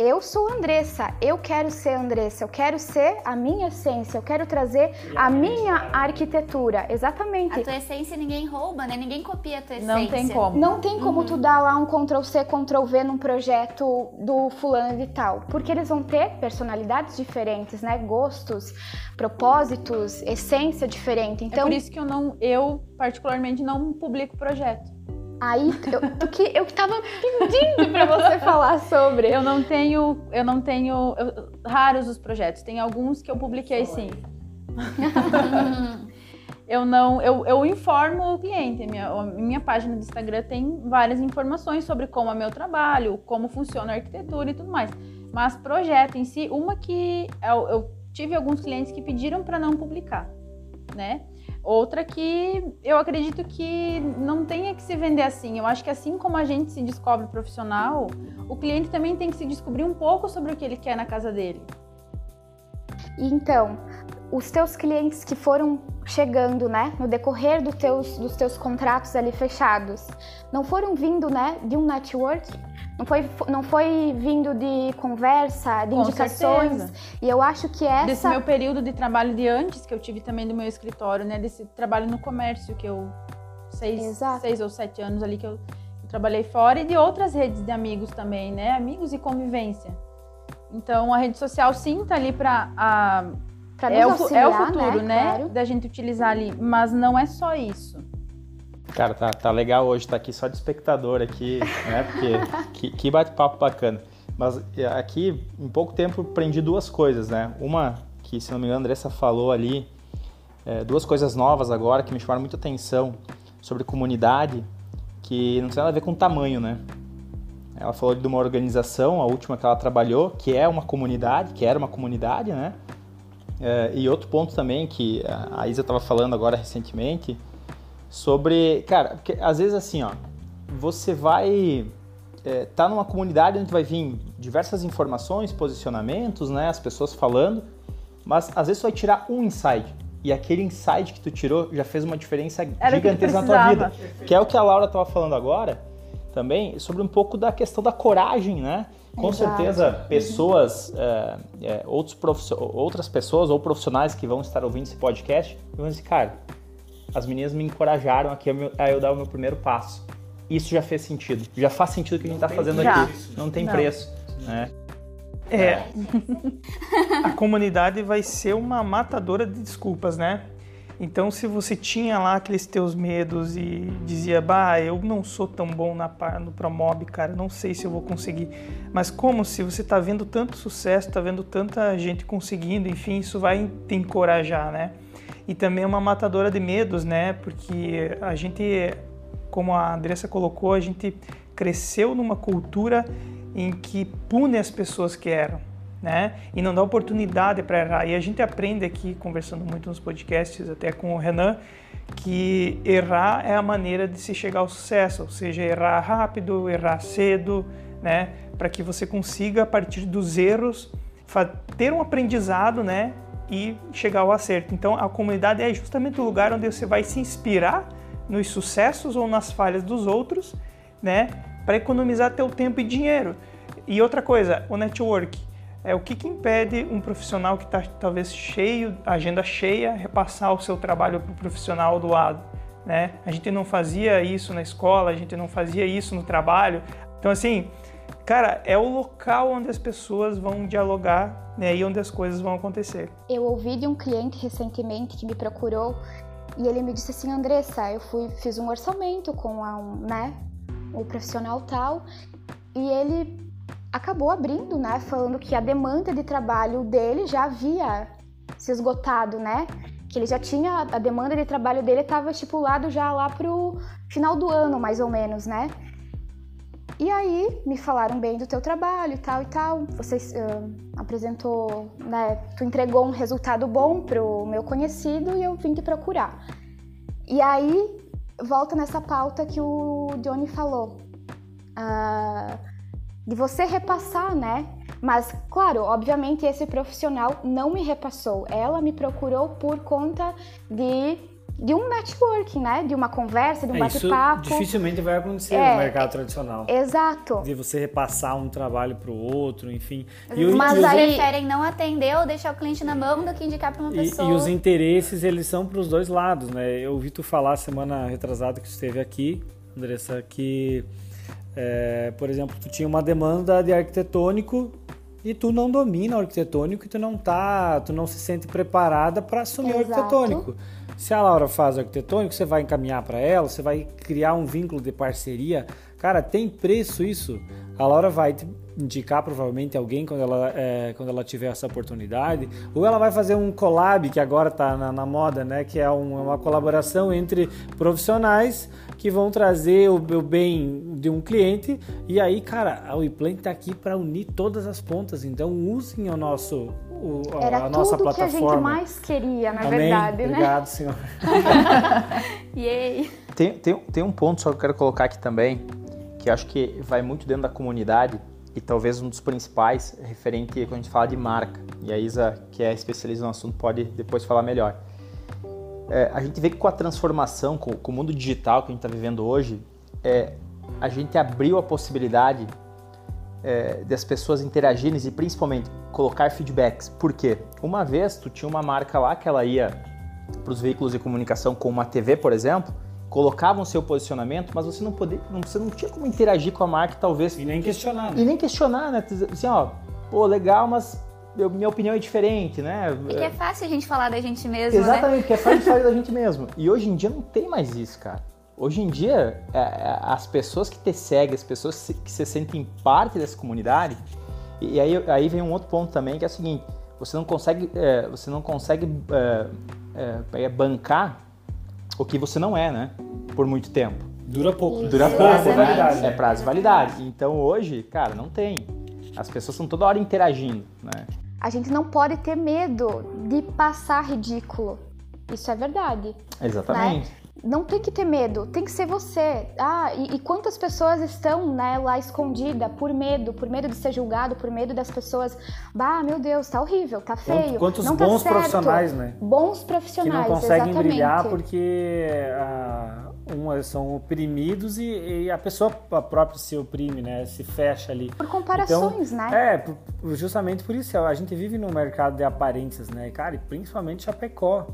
Eu sou Andressa, eu quero ser Andressa, eu quero ser a minha essência, eu quero trazer a minha arquitetura. Exatamente. A tua essência ninguém rouba, né? Ninguém copia a tua essência. não tem como. Não tem como tu dar lá um Ctrl C, Ctrl V num projeto do fulano de tal, porque eles vão ter personalidades diferentes, né? Gostos, propósitos, essência diferente. É Então, por isso que eu não, eu particularmente não publico projeto. Aí eu, tu que eu tava pedindo pra você falar sobre. Eu não tenho, eu não tenho eu- raros os projetos. Tem alguns que eu publiquei sim. [laughs] eu não, eu, eu informo o cliente. Minha, a minha página do Instagram tem várias informações sobre como é meu trabalho, como funciona a arquitetura e tudo mais. Mas projeto em si, uma que eu, eu tive alguns clientes que pediram para não publicar, né? Outra que eu acredito que não tenha que se vender assim. Eu acho que assim como a gente se descobre profissional, o cliente também tem que se descobrir um pouco sobre o que ele quer na casa dele. Então, os teus clientes que foram chegando, né, no decorrer dos teus, dos teus contratos ali fechados, não foram vindo, né, de um network? Não foi, não foi vindo de conversa, de Com indicações? certeza. E eu acho que essa... Desse meu período de trabalho de antes, que eu tive também do meu escritório, né? Desse trabalho no comércio, que eu. Seis, Exato. seis ou sete anos ali que eu, eu trabalhei fora, e de outras redes de amigos também, né? Amigos e convivência. Então a rede social sim tá ali pra. A, Pra é, o, é o auxiliar, futuro, né? Claro. Da gente utilizar ali. Mas não é só isso. Cara, tá, tá legal hoje estar aqui só de espectador aqui, né? Porque [laughs] que, que bate-papo bacana. Mas é, aqui, em pouco tempo, aprendi duas coisas, né? Uma que, se não me engano, a Andressa falou ali, é, duas coisas novas agora que me chamaram muita atenção sobre comunidade, que não tem nada a ver com tamanho, né? Ela falou de uma organização, a última que ela trabalhou, que é uma comunidade, que era uma comunidade, né? É, e outro ponto também que a Isa estava falando agora recentemente, sobre, cara, porque às vezes assim, ó, você vai é, tá numa comunidade onde vai vir diversas informações, posicionamentos, né, as pessoas falando, mas às vezes você vai tirar um insight e aquele insight que tu tirou já fez uma diferença Era gigantesca na tua vida, que é o que a Laura estava falando agora também sobre um pouco da questão da coragem, né? Com Exato. certeza, pessoas, é, é, outros outras pessoas ou profissionais que vão estar ouvindo esse podcast vão dizer, cara, as meninas me encorajaram aqui a meu- a eu dar o meu primeiro passo. Isso já fez sentido. Já faz sentido o que a gente está fazendo Já. aqui. Não tem Não. preço. Né? É. [laughs] A comunidade vai ser uma matadora de desculpas, né? Então, se você tinha lá aqueles teus medos e dizia, bah, eu não sou tão bom na, par- no Promob, cara, não sei se eu vou conseguir. Mas como se você tá vendo tanto sucesso, tá vendo tanta gente conseguindo, enfim, isso vai te encorajar, né? E também é uma matadora de medos, né? Porque a gente, como a Andressa colocou, a gente cresceu numa cultura em que pune as pessoas que erram, né? E não dá oportunidade para errar. E a gente aprende aqui, conversando muito nos podcasts, até com o Renan, que errar é a maneira de se chegar ao sucesso, ou seja, errar rápido, errar cedo, né? Para que você consiga, a partir dos erros, ter um aprendizado, né? E chegar ao acerto. Então, a comunidade é justamente o lugar onde você vai se inspirar nos sucessos ou nas falhas dos outros, né? Para economizar teu tempo e dinheiro. E outra coisa, o network. é o que, que impede um profissional que está talvez cheio, agenda cheia, repassar o seu trabalho para o profissional do lado. Né? A gente não fazia isso na escola, a gente não fazia isso no trabalho. Então, assim, cara, é o local onde as pessoas vão dialogar né, e onde as coisas vão acontecer. Eu ouvi de um cliente recentemente que me procurou e ele me disse assim, Andressa, eu fui, fiz um orçamento com a, um, né, o profissional tal e ele acabou abrindo, né, falando que a demanda de trabalho dele já havia se esgotado, né? Que ele já tinha a demanda de trabalho dele estava estipulado já lá pro final do ano, mais ou menos, né? E aí me falaram bem do teu trabalho e tal e tal. Você uh, apresentou, né? Tu entregou um resultado bom pro meu conhecido e eu vim te procurar. E aí volta nessa pauta que o Johnny falou. Uh, de você repassar, né? Mas, claro, obviamente esse profissional não me repassou. Ela me procurou por conta de, de um networking, né? De uma conversa, de um É, bate-papo. dificilmente vai acontecer É, no mercado tradicional. Exato. De você repassar um trabalho para o outro, enfim. E, o- Mas e os- aí- preferem não atender ou deixar o cliente na mão do que indicar para uma E, pessoa. e os interesses, eles são para os dois lados, né? Eu ouvi tu falar semana retrasada que esteve aqui, Andressa, que, é, por exemplo, tu tinha uma demanda de arquitetônico e tu não domina o arquitetônico e tu não tá, tu não se sente preparada para assumir o Exato. arquitetônico. Se a Laura faz arquitetônico, você vai encaminhar para ela, você vai criar um vínculo de parceria. Cara, tem preço isso. A Laura vai indicar provavelmente alguém quando ela, é, quando ela tiver essa oportunidade, ou ela vai fazer um collab que agora está na, na moda, né? Que é um- uma colaboração entre profissionais que vão trazer o, o bem de um cliente. E aí, cara, a WePlan está aqui para unir todas as pontas. Então, usem o nosso, o, a- Era a nossa tudo que a plataforma. gente mais queria, na Amém. verdade, né? Obrigado, senhor. [laughs] Yay! Tem, tem, tem um ponto só que eu quero colocar aqui também, que eu acho que vai muito dentro da comunidade e talvez um dos principais referente quando a gente fala de marca. E a Isa, que é especialista no assunto, pode depois falar melhor. É, a gente vê que com a transformação, com, com o mundo digital que a gente está vivendo hoje, é, a gente abriu a possibilidade é, das pessoas interagirem e principalmente colocar feedbacks. Por quê? Uma vez tu tinha uma marca lá que ela ia para os veículos de comunicação como uma TV, por exemplo, colocavam seu posicionamento, mas você não podia, não, você não tinha como interagir com a marca, talvez E nem questionar, né? e nem questionar, né? Assim, ó, pô, legal, mas eu- minha opinião é diferente, né? E que é fácil a gente falar da gente mesmo, né? Exatamente, porque é fácil de falar da gente mesmo. E hoje em dia não tem mais isso, cara. Hoje em dia, é, é, as pessoas que te seguem, as pessoas que se sentem parte dessa comunidade, e, aí, aí vem um outro ponto também, que é o seguinte, você não consegue, é, você não consegue é, é, é, bancar o que você não é, né? Por muito tempo. Dura pouco. Dura pouco, Validade, é prazo de validade. Então hoje, cara, não tem. As pessoas estão toda hora interagindo, né? A gente não pode ter medo de passar ridículo. Isso é verdade. Exatamente. Não tem que ter medo, tem que ser você. Ah, e, e quantas pessoas estão né, lá escondidas por medo, por medo de ser julgado, por medo das pessoas. Bah, meu Deus, tá horrível, tá feio. Quantos não tá bons certo." profissionais, né? Bons que profissionais, não conseguem exatamente. brilhar porque ah, umas são oprimidos e, e a pessoa própria se oprime, né? Se fecha ali. Por comparações, né? É, justamente por isso. A gente vive num mercado de aparências, né? Cara, e principalmente Chapecó.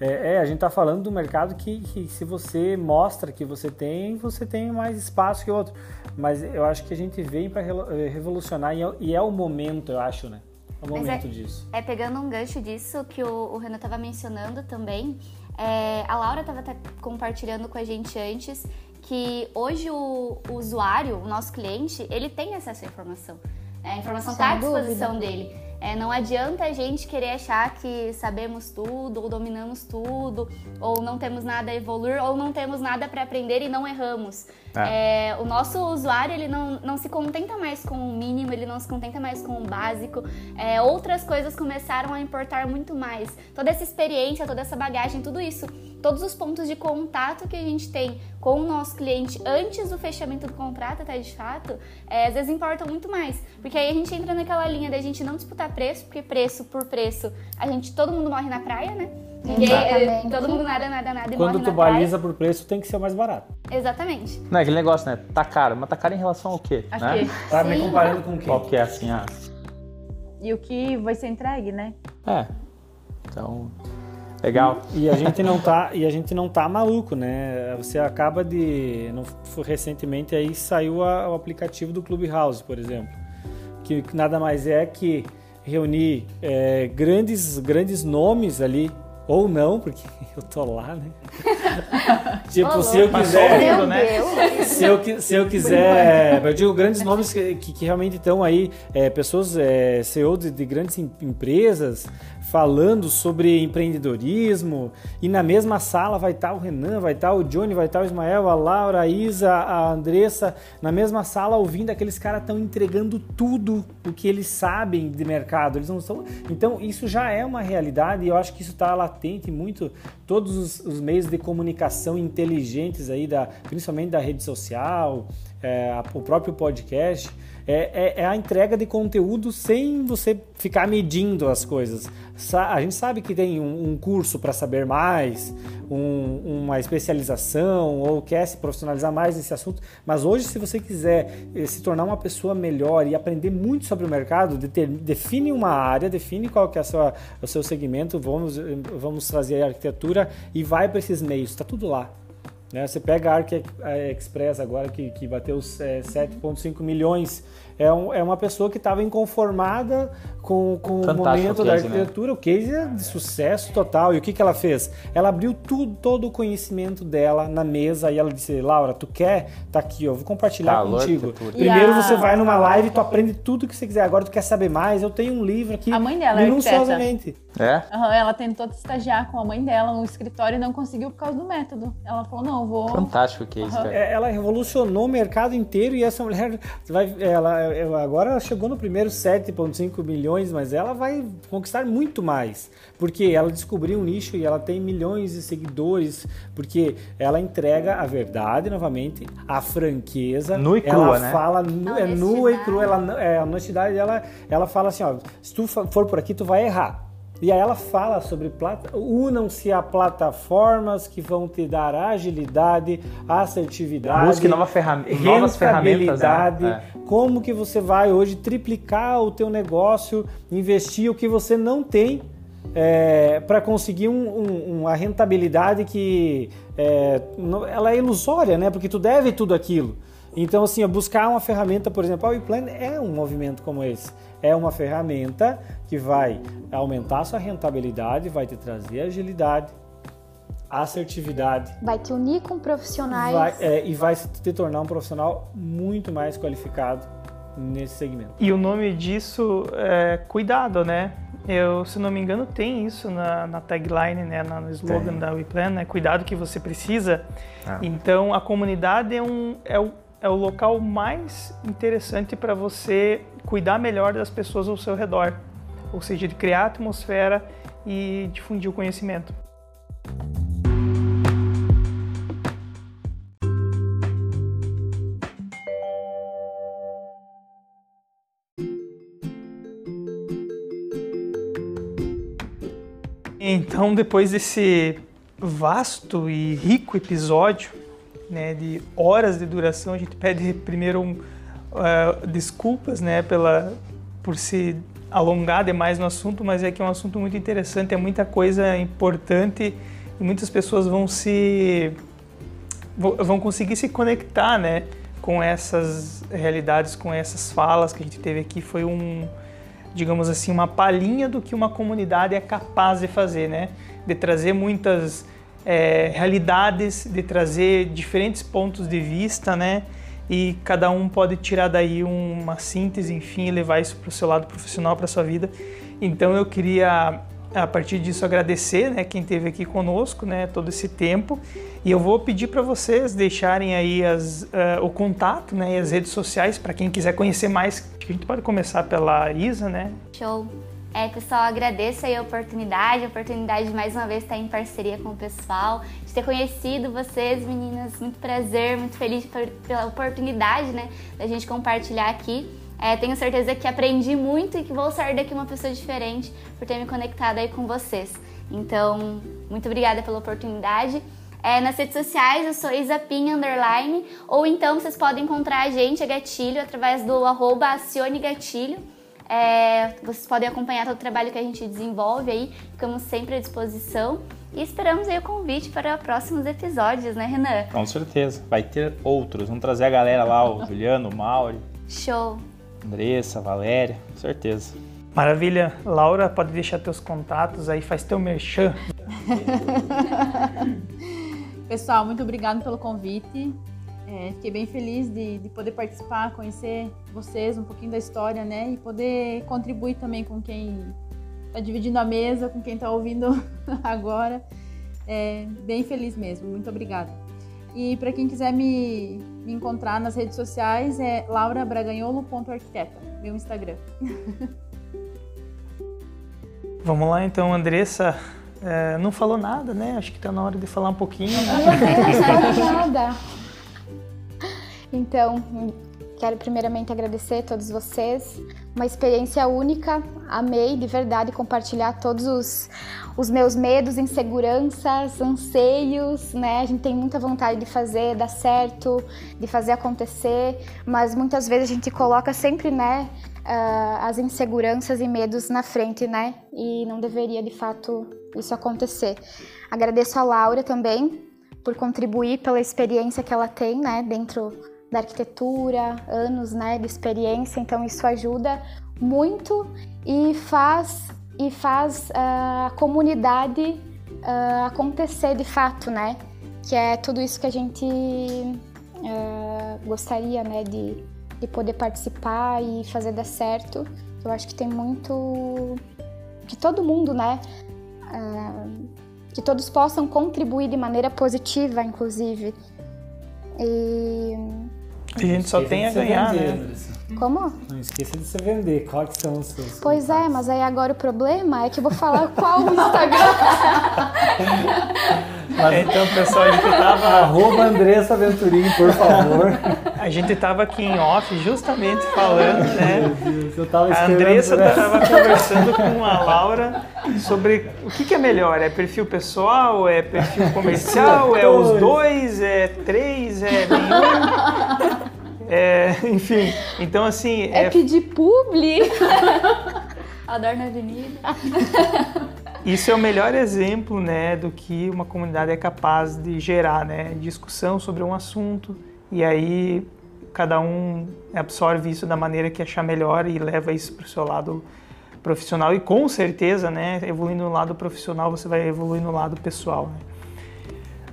É, é, a gente tá falando do mercado que, que se você mostra que você tem, você tem mais espaço que outro. Mas eu acho que a gente veio para revolucionar e é, e é o momento, eu acho, né? É o Mas momento é- disso. É, pegando um gancho disso que o, o Renan estava mencionando também, é, a Laura estava compartilhando com a gente antes que hoje o, o usuário, o nosso cliente, ele tem acesso à informação. É, a informação Sem está à dúvida. disposição dele. É, não adianta a gente querer achar que sabemos tudo, ou dominamos tudo, ou não temos nada a evoluir, ou não temos nada para aprender e não erramos. É, o nosso usuário ele não, não se contenta mais com o mínimo, ele não se contenta mais com o básico. É, outras coisas começaram a importar muito mais. Toda essa experiência, toda essa bagagem, tudo isso, todos os pontos de contato que a gente tem com o nosso cliente antes do fechamento do contrato, até de fato, é, às vezes importam muito mais. Porque aí a gente entra naquela linha da gente não disputar preço, porque preço por preço, a gente, todo mundo morre na praia, né? Ninguém, Exatamente. todo mundo nada, nada, nada e Quando morre tu na praia. baliza por preço, tem que ser o mais barato. Exatamente. Não é aquele negócio, né? Tá caro, mas tá caro em relação ao quê? Acho né? que Tá me comparando com quem? Qual que é assim, ah, e o que vai ser entregue, né? É. Então, legal. E a gente não tá, e a gente não tá maluco, né? Você acaba de, não, recentemente aí saiu a, o aplicativo do Clubhouse, por exemplo, que nada mais é que reunir é, grandes, grandes nomes ali ou não, porque [laughs] eu tô lá, né? tipo, se eu quiser. Né? Se eu, se eu quiser. Eu digo grandes nomes que, que, que realmente estão aí, é, pessoas, é, CEO de, de grandes empresas, falando sobre empreendedorismo. E na mesma sala vai estar o Renan, vai estar o Johnny, vai estar o Ismael, a Laura, a Isa, a Andressa. Na mesma sala ouvindo aqueles caras estão entregando tudo o que eles sabem de mercado. Eles não são. Então, isso já é uma realidade e eu acho que isso está latente muito todos os, os, meios de comunicação inteligentes aí, da, principalmente da rede social, é, o próprio podcast, é, é, é, a entrega de conteúdo sem você ficar medindo as coisas. A gente sabe que tem um, um curso para saber mais, um, uma especialização ou quer se profissionalizar mais nesse assunto, mas hoje, se você quiser eh, se tornar uma pessoa melhor e aprender muito sobre o mercado, define uma área, define qual que é sua, o seu segmento, vamos, vamos trazer a arquitetura e vai para esses meios, está tudo lá. Né? Você pega a Arc Express agora, que, que bateu é, 7,5 milhões é, um, é uma pessoa que estava inconformada com, com o momento case, da né? arquitetura. Né? O case é de sucesso total. E o que, que ela fez? Ela abriu tudo, todo o conhecimento dela na mesa e ela disse: Laura, tu quer? Tá aqui, eu vou compartilhar tá, contigo. Primeiro a... você vai numa live, tu aprende tudo que você quiser. Agora tu quer saber mais? Eu tenho um livro aqui. A mãe dela é minuciosamente. É? Uhum, ela tentou estagiar com a mãe dela no escritório e não conseguiu por causa do método. Ela falou: não, vou. Fantástico o case, uhum. cara. Ela revolucionou o mercado inteiro e essa mulher vai, ela agora ela chegou no primeiro 7,5 milhões, mas ela vai conquistar muito mais, porque ela descobriu um nicho e ela tem milhões de seguidores, porque ela entrega a verdade novamente, a franqueza. Nu e crua, ela né? fala nu, é nua e crua, ela, é, a honestidade dela, ela fala assim, ó, se tu for por aqui, tu vai errar. E aí ela fala sobre unam-se a plataformas que vão te dar agilidade, assertividade, Busque nova ferram novas ferramentas, né? é. como que você vai hoje triplicar o teu negócio, investir o que você não tem é, para conseguir um, um, uma rentabilidade que é, ela é ilusória, né? Porque tu deve tudo aquilo. Então, assim, buscar uma ferramenta, por exemplo, a WePlan é um movimento como esse é uma ferramenta que vai aumentar a sua rentabilidade, vai te trazer agilidade, assertividade. Vai te unir com profissionais. Vai, é, e vai te tornar um profissional muito mais qualificado nesse segmento. E o nome disso é cuidado, né? Eu, se não me engano, tem isso na, na tagline, né, no slogan tem. da WePlan, né? Cuidado que você precisa. Ah. Então, a comunidade é, um, é, o, é o local mais interessante para você cuidar melhor das pessoas ao seu redor, ou seja, de criar atmosfera e difundir o conhecimento. Então, depois desse vasto e rico episódio, né, de horas de duração, a gente pede primeiro um, uh, desculpas, né, pela por se alongar demais no assunto, mas é que é um assunto muito interessante, é muita coisa importante e muitas pessoas vão se vão conseguir se conectar, né, com essas realidades, com essas falas que a gente teve aqui. Foi um, digamos assim, uma palhinha do que uma comunidade é capaz de fazer, né, de trazer muitas é, realidades, de trazer diferentes pontos de vista, né, e cada um pode tirar daí uma síntese, enfim, e levar isso para o seu lado profissional, para sua vida. Então eu queria a partir disso agradecer, né, quem esteve aqui conosco, né, todo esse tempo. E eu vou pedir para vocês deixarem aí as, uh, o contato, né, e as redes sociais para quem quiser conhecer mais. A gente pode começar pela Isa, né? Show. É, pessoal, agradeço aí a oportunidade, a oportunidade de mais uma vez estar em parceria com o pessoal, de ter conhecido vocês, meninas. Muito prazer, muito feliz pela oportunidade, né, da gente compartilhar aqui. É, tenho certeza que aprendi muito e que vou sair daqui uma pessoa diferente por ter me conectado aí com vocês. Então, muito obrigada pela oportunidade. É, nas redes sociais eu sou Isapin Underline, ou então vocês podem encontrar a gente, a Gatilho, através do arroba Acione Gatilho. É, vocês podem acompanhar todo o trabalho que a gente desenvolve aí, ficamos sempre à disposição. E esperamos aí o convite para próximos episódios, né, Renan? Com certeza. Vai ter outros. Vamos trazer a galera lá, o [laughs] Juliano, o Mauri, Show! Andressa, Valéria, com certeza. Maravilha. Laura, pode deixar teus contatos aí, faz teu merchan. [laughs] Pessoal, muito obrigado pelo convite. É, fiquei bem feliz de, de poder participar, conhecer vocês, um pouquinho da história, né? E poder contribuir também com quem está dividindo a mesa, com quem está ouvindo [laughs] agora. É, bem feliz mesmo. Muito obrigada. E para quem quiser me, me encontrar nas redes sociais é laurabraganholo.arquiteta, meu Instagram. [laughs] Vamos lá então, Andressa. É, não falou nada, né? Acho que tá na hora de falar um pouquinho. Né? Não falou nada. Então, quero primeiramente agradecer a todos vocês. Uma experiência única. Amei de verdade compartilhar todos os, os meus medos, inseguranças, anseios, né? A gente tem muita vontade de fazer dar certo, de fazer acontecer, mas muitas vezes a gente coloca sempre, né, uh, as inseguranças e medos na frente, né? E não deveria de fato isso acontecer. Agradeço a Laura também por contribuir pela experiência que ela tem, né, dentro da arquitetura, anos, né, de experiência. Então isso ajuda muito e faz e faz uh, a comunidade uh, acontecer de fato, né? Que é tudo isso que a gente uh, gostaria, né, de, de poder participar e fazer dar certo. Eu acho que tem muito que todo mundo, né, que todos possam contribuir de maneira positiva, inclusive. E a gente só tem a ganhar, vender, né? Como? Não esqueça de se vender. Quais são os seus Pois é, contatos? mas aí agora o problema é que eu vou falar qual o Instagram. [laughs] É, então, pessoal, a gente tava, [laughs] Arroba Andressa Venturim, por favor. a gente tava aqui em off justamente falando, né? Meu Deus, eu tava A Andressa estava conversando com a Laura sobre o que, que é melhor, é perfil pessoal, é perfil comercial, é os dois, é três, é nenhum. É, [laughs] enfim, então assim, É é, pedir publi. [laughs] Adoro na avenida. isso é o melhor exemplo né, do que uma comunidade é capaz de gerar, né? Discussão sobre um assunto e aí cada um absorve isso da maneira que achar melhor e leva isso para o seu lado profissional e com certeza, né, evoluindo no lado profissional, você vai evoluir no lado pessoal. Né?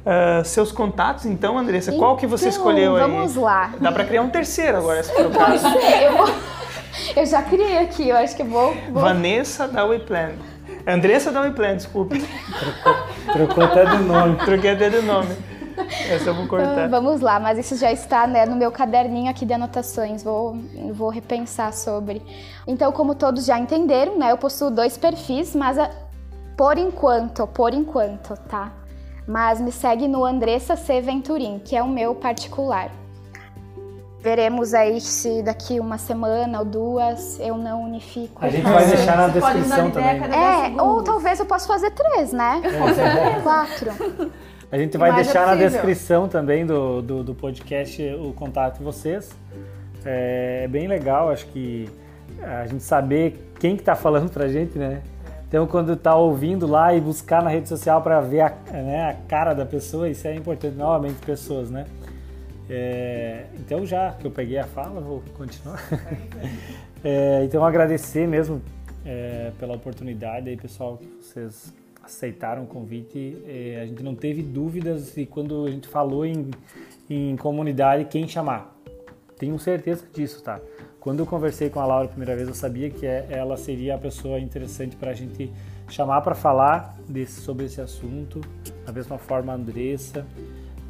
Ah, seus contatos, então, Andressa, qual que você Então, escolheu aí? Vamos lá. Dá para criar um terceiro agora, se for o caso. Eu, vou- eu já criei aqui, eu acho que eu vou. vou... Vanessa da WePlan. Andressa da WePlan, desculpe. Trocou até de nome. Troquei até de nome. Essa eu vou Então, cortar. vamos lá, mas isso já está né, no meu caderninho aqui de anotações, vou, vou repensar sobre. Então, como todos já entenderam, né, eu possuo dois perfis, mas a- por enquanto, por enquanto, tá? Mas me segue no Andressa C. Venturim, que é o meu particular. Veremos aí se daqui uma semana ou duas eu não unifico. A gente vai deixar na Você descrição ideia também. a cada 10 É, ou talvez eu possa fazer três, né? Quatro. A gente vai Mas é deixar na descrição também do, do, do podcast o contato de vocês. É bem legal, acho que a gente saber quem que tá falando pra gente, né? Então, quando tá ouvindo lá e buscar na rede social para ver a, né, a cara da pessoa, isso é importante. Novamente, pessoas, né? É, então, já que eu peguei a fala, vou continuar. [laughs] É, então, agradecer mesmo é, pela oportunidade aí, pessoal, que vocês aceitaram o convite. É, a gente não teve dúvidas e quando a gente falou em, em comunidade, quem chamar. Tenho certeza disso, tá? Quando eu conversei com a Laura a primeira vez, eu sabia que é- ela seria a pessoa interessante para a gente chamar para falar desse, sobre esse assunto. Da mesma forma, a Andressa,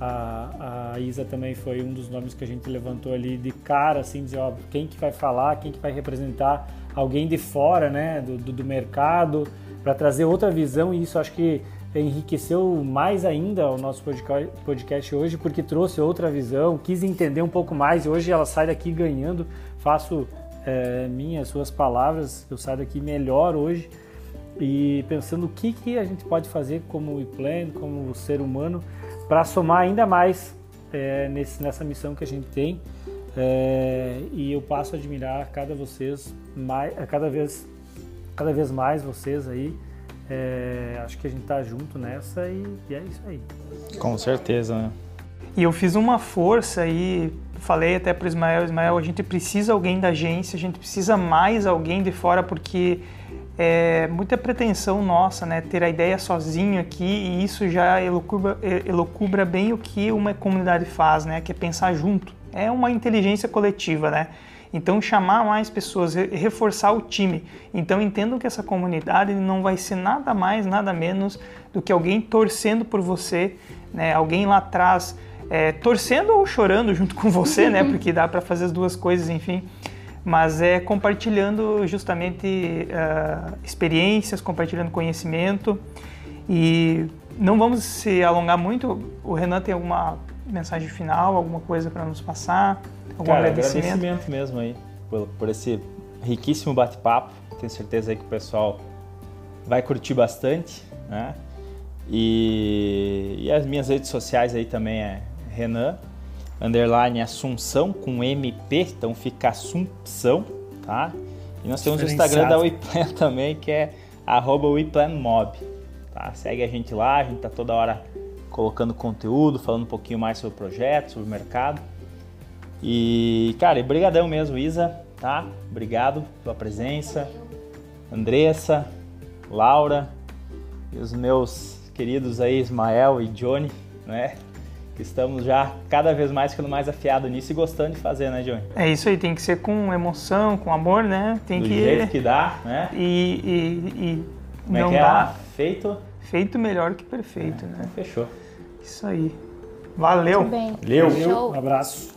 a, a Isa também foi um dos nomes que a gente levantou ali de cara, assim, dizer, ó, quem que vai falar, quem que vai representar alguém de fora, né, do, do, do mercado, para trazer outra visão e isso acho que enriqueceu mais ainda o nosso podca- podcast hoje, porque trouxe outra visão, quis entender um pouco mais e hoje ela sai daqui ganhando, faço eh, minhas, suas palavras, eu saio daqui melhor hoje e pensando o que, que a gente pode fazer como plan, como ser humano, para somar ainda mais eh, nesse, nessa missão que a gente tem É, e eu passo a admirar cada vocês mais, a cada vez, cada vez mais vocês aí. É, acho que a gente tá junto nessa e, e, é isso aí. Com certeza, né? E eu fiz uma força e falei até para Ismael, Ismael, a gente precisa alguém da agência, a gente precisa mais alguém de fora porque é muita pretensão nossa, né? Ter a ideia sozinho aqui e isso já elocubra, elocubra bem o que uma comunidade faz, né? Que é pensar junto. É uma inteligência coletiva, né? Então chamar mais pessoas, reforçar o time. Então entendam que essa comunidade não vai ser nada mais, nada menos do que alguém torcendo por você, né? Alguém lá atrás é, torcendo ou chorando junto com você, né? [laughs] Porque dá para fazer as duas coisas, enfim mas é compartilhando justamente uh, experiências, compartilhando conhecimento e não vamos se alongar muito. O Renan tem alguma mensagem final, alguma coisa para nos passar? Algum Cara, agradecimento? agradecimento mesmo aí por, por esse riquíssimo bate-papo. Tenho certeza aí que o pessoal vai curtir bastante, né? E, e as minhas redes sociais aí também é Renan underline Assunção com MP, então fica Assunção, tá? E nós temos o Instagram da WePlan [laughs] também, que é arroba WePlanMob, tá? Segue a gente lá, a gente tá toda hora colocando conteúdo, falando um pouquinho mais sobre o projeto, sobre o mercado. E, cara, e brigadão mesmo, Isa, tá? Obrigado pela presença. Andressa, Laura e os meus queridos aí, Ismael e Johnny, né? Estamos já cada vez mais ficando mais afiado nisso e gostando de fazer, né, Johnny? É isso aí, tem que ser com emoção, com amor, né? Tem Do que jeito que dá, né? E, e, e Como é não é que é? dá. Feito? Feito melhor que perfeito, é, né? Fechou. Isso aí. Valeu. Muito bem. Valeu. Show. Um abraço.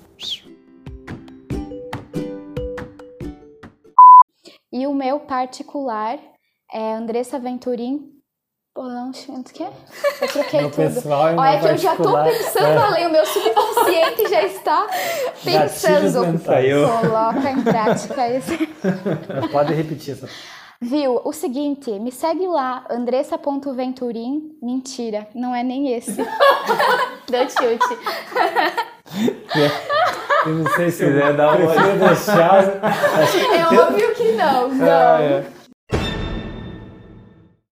E o meu particular é Andressa Venturim Pô, não, o quê? [laughs] Eu troquei Meu tudo. pessoal e Olha meu que eu já tô pensando É. além, o meu subconsciente já está [laughs] pensando. Coloca em prática [laughs] esse. Pode repetir essa. Viu? O seguinte, me segue lá, andressa.venturim. Mentira, não é nem esse. Deu chute. Eu não sei se quiser dar uma- prefiro deixar. É óbvio que não, não. Ah, é.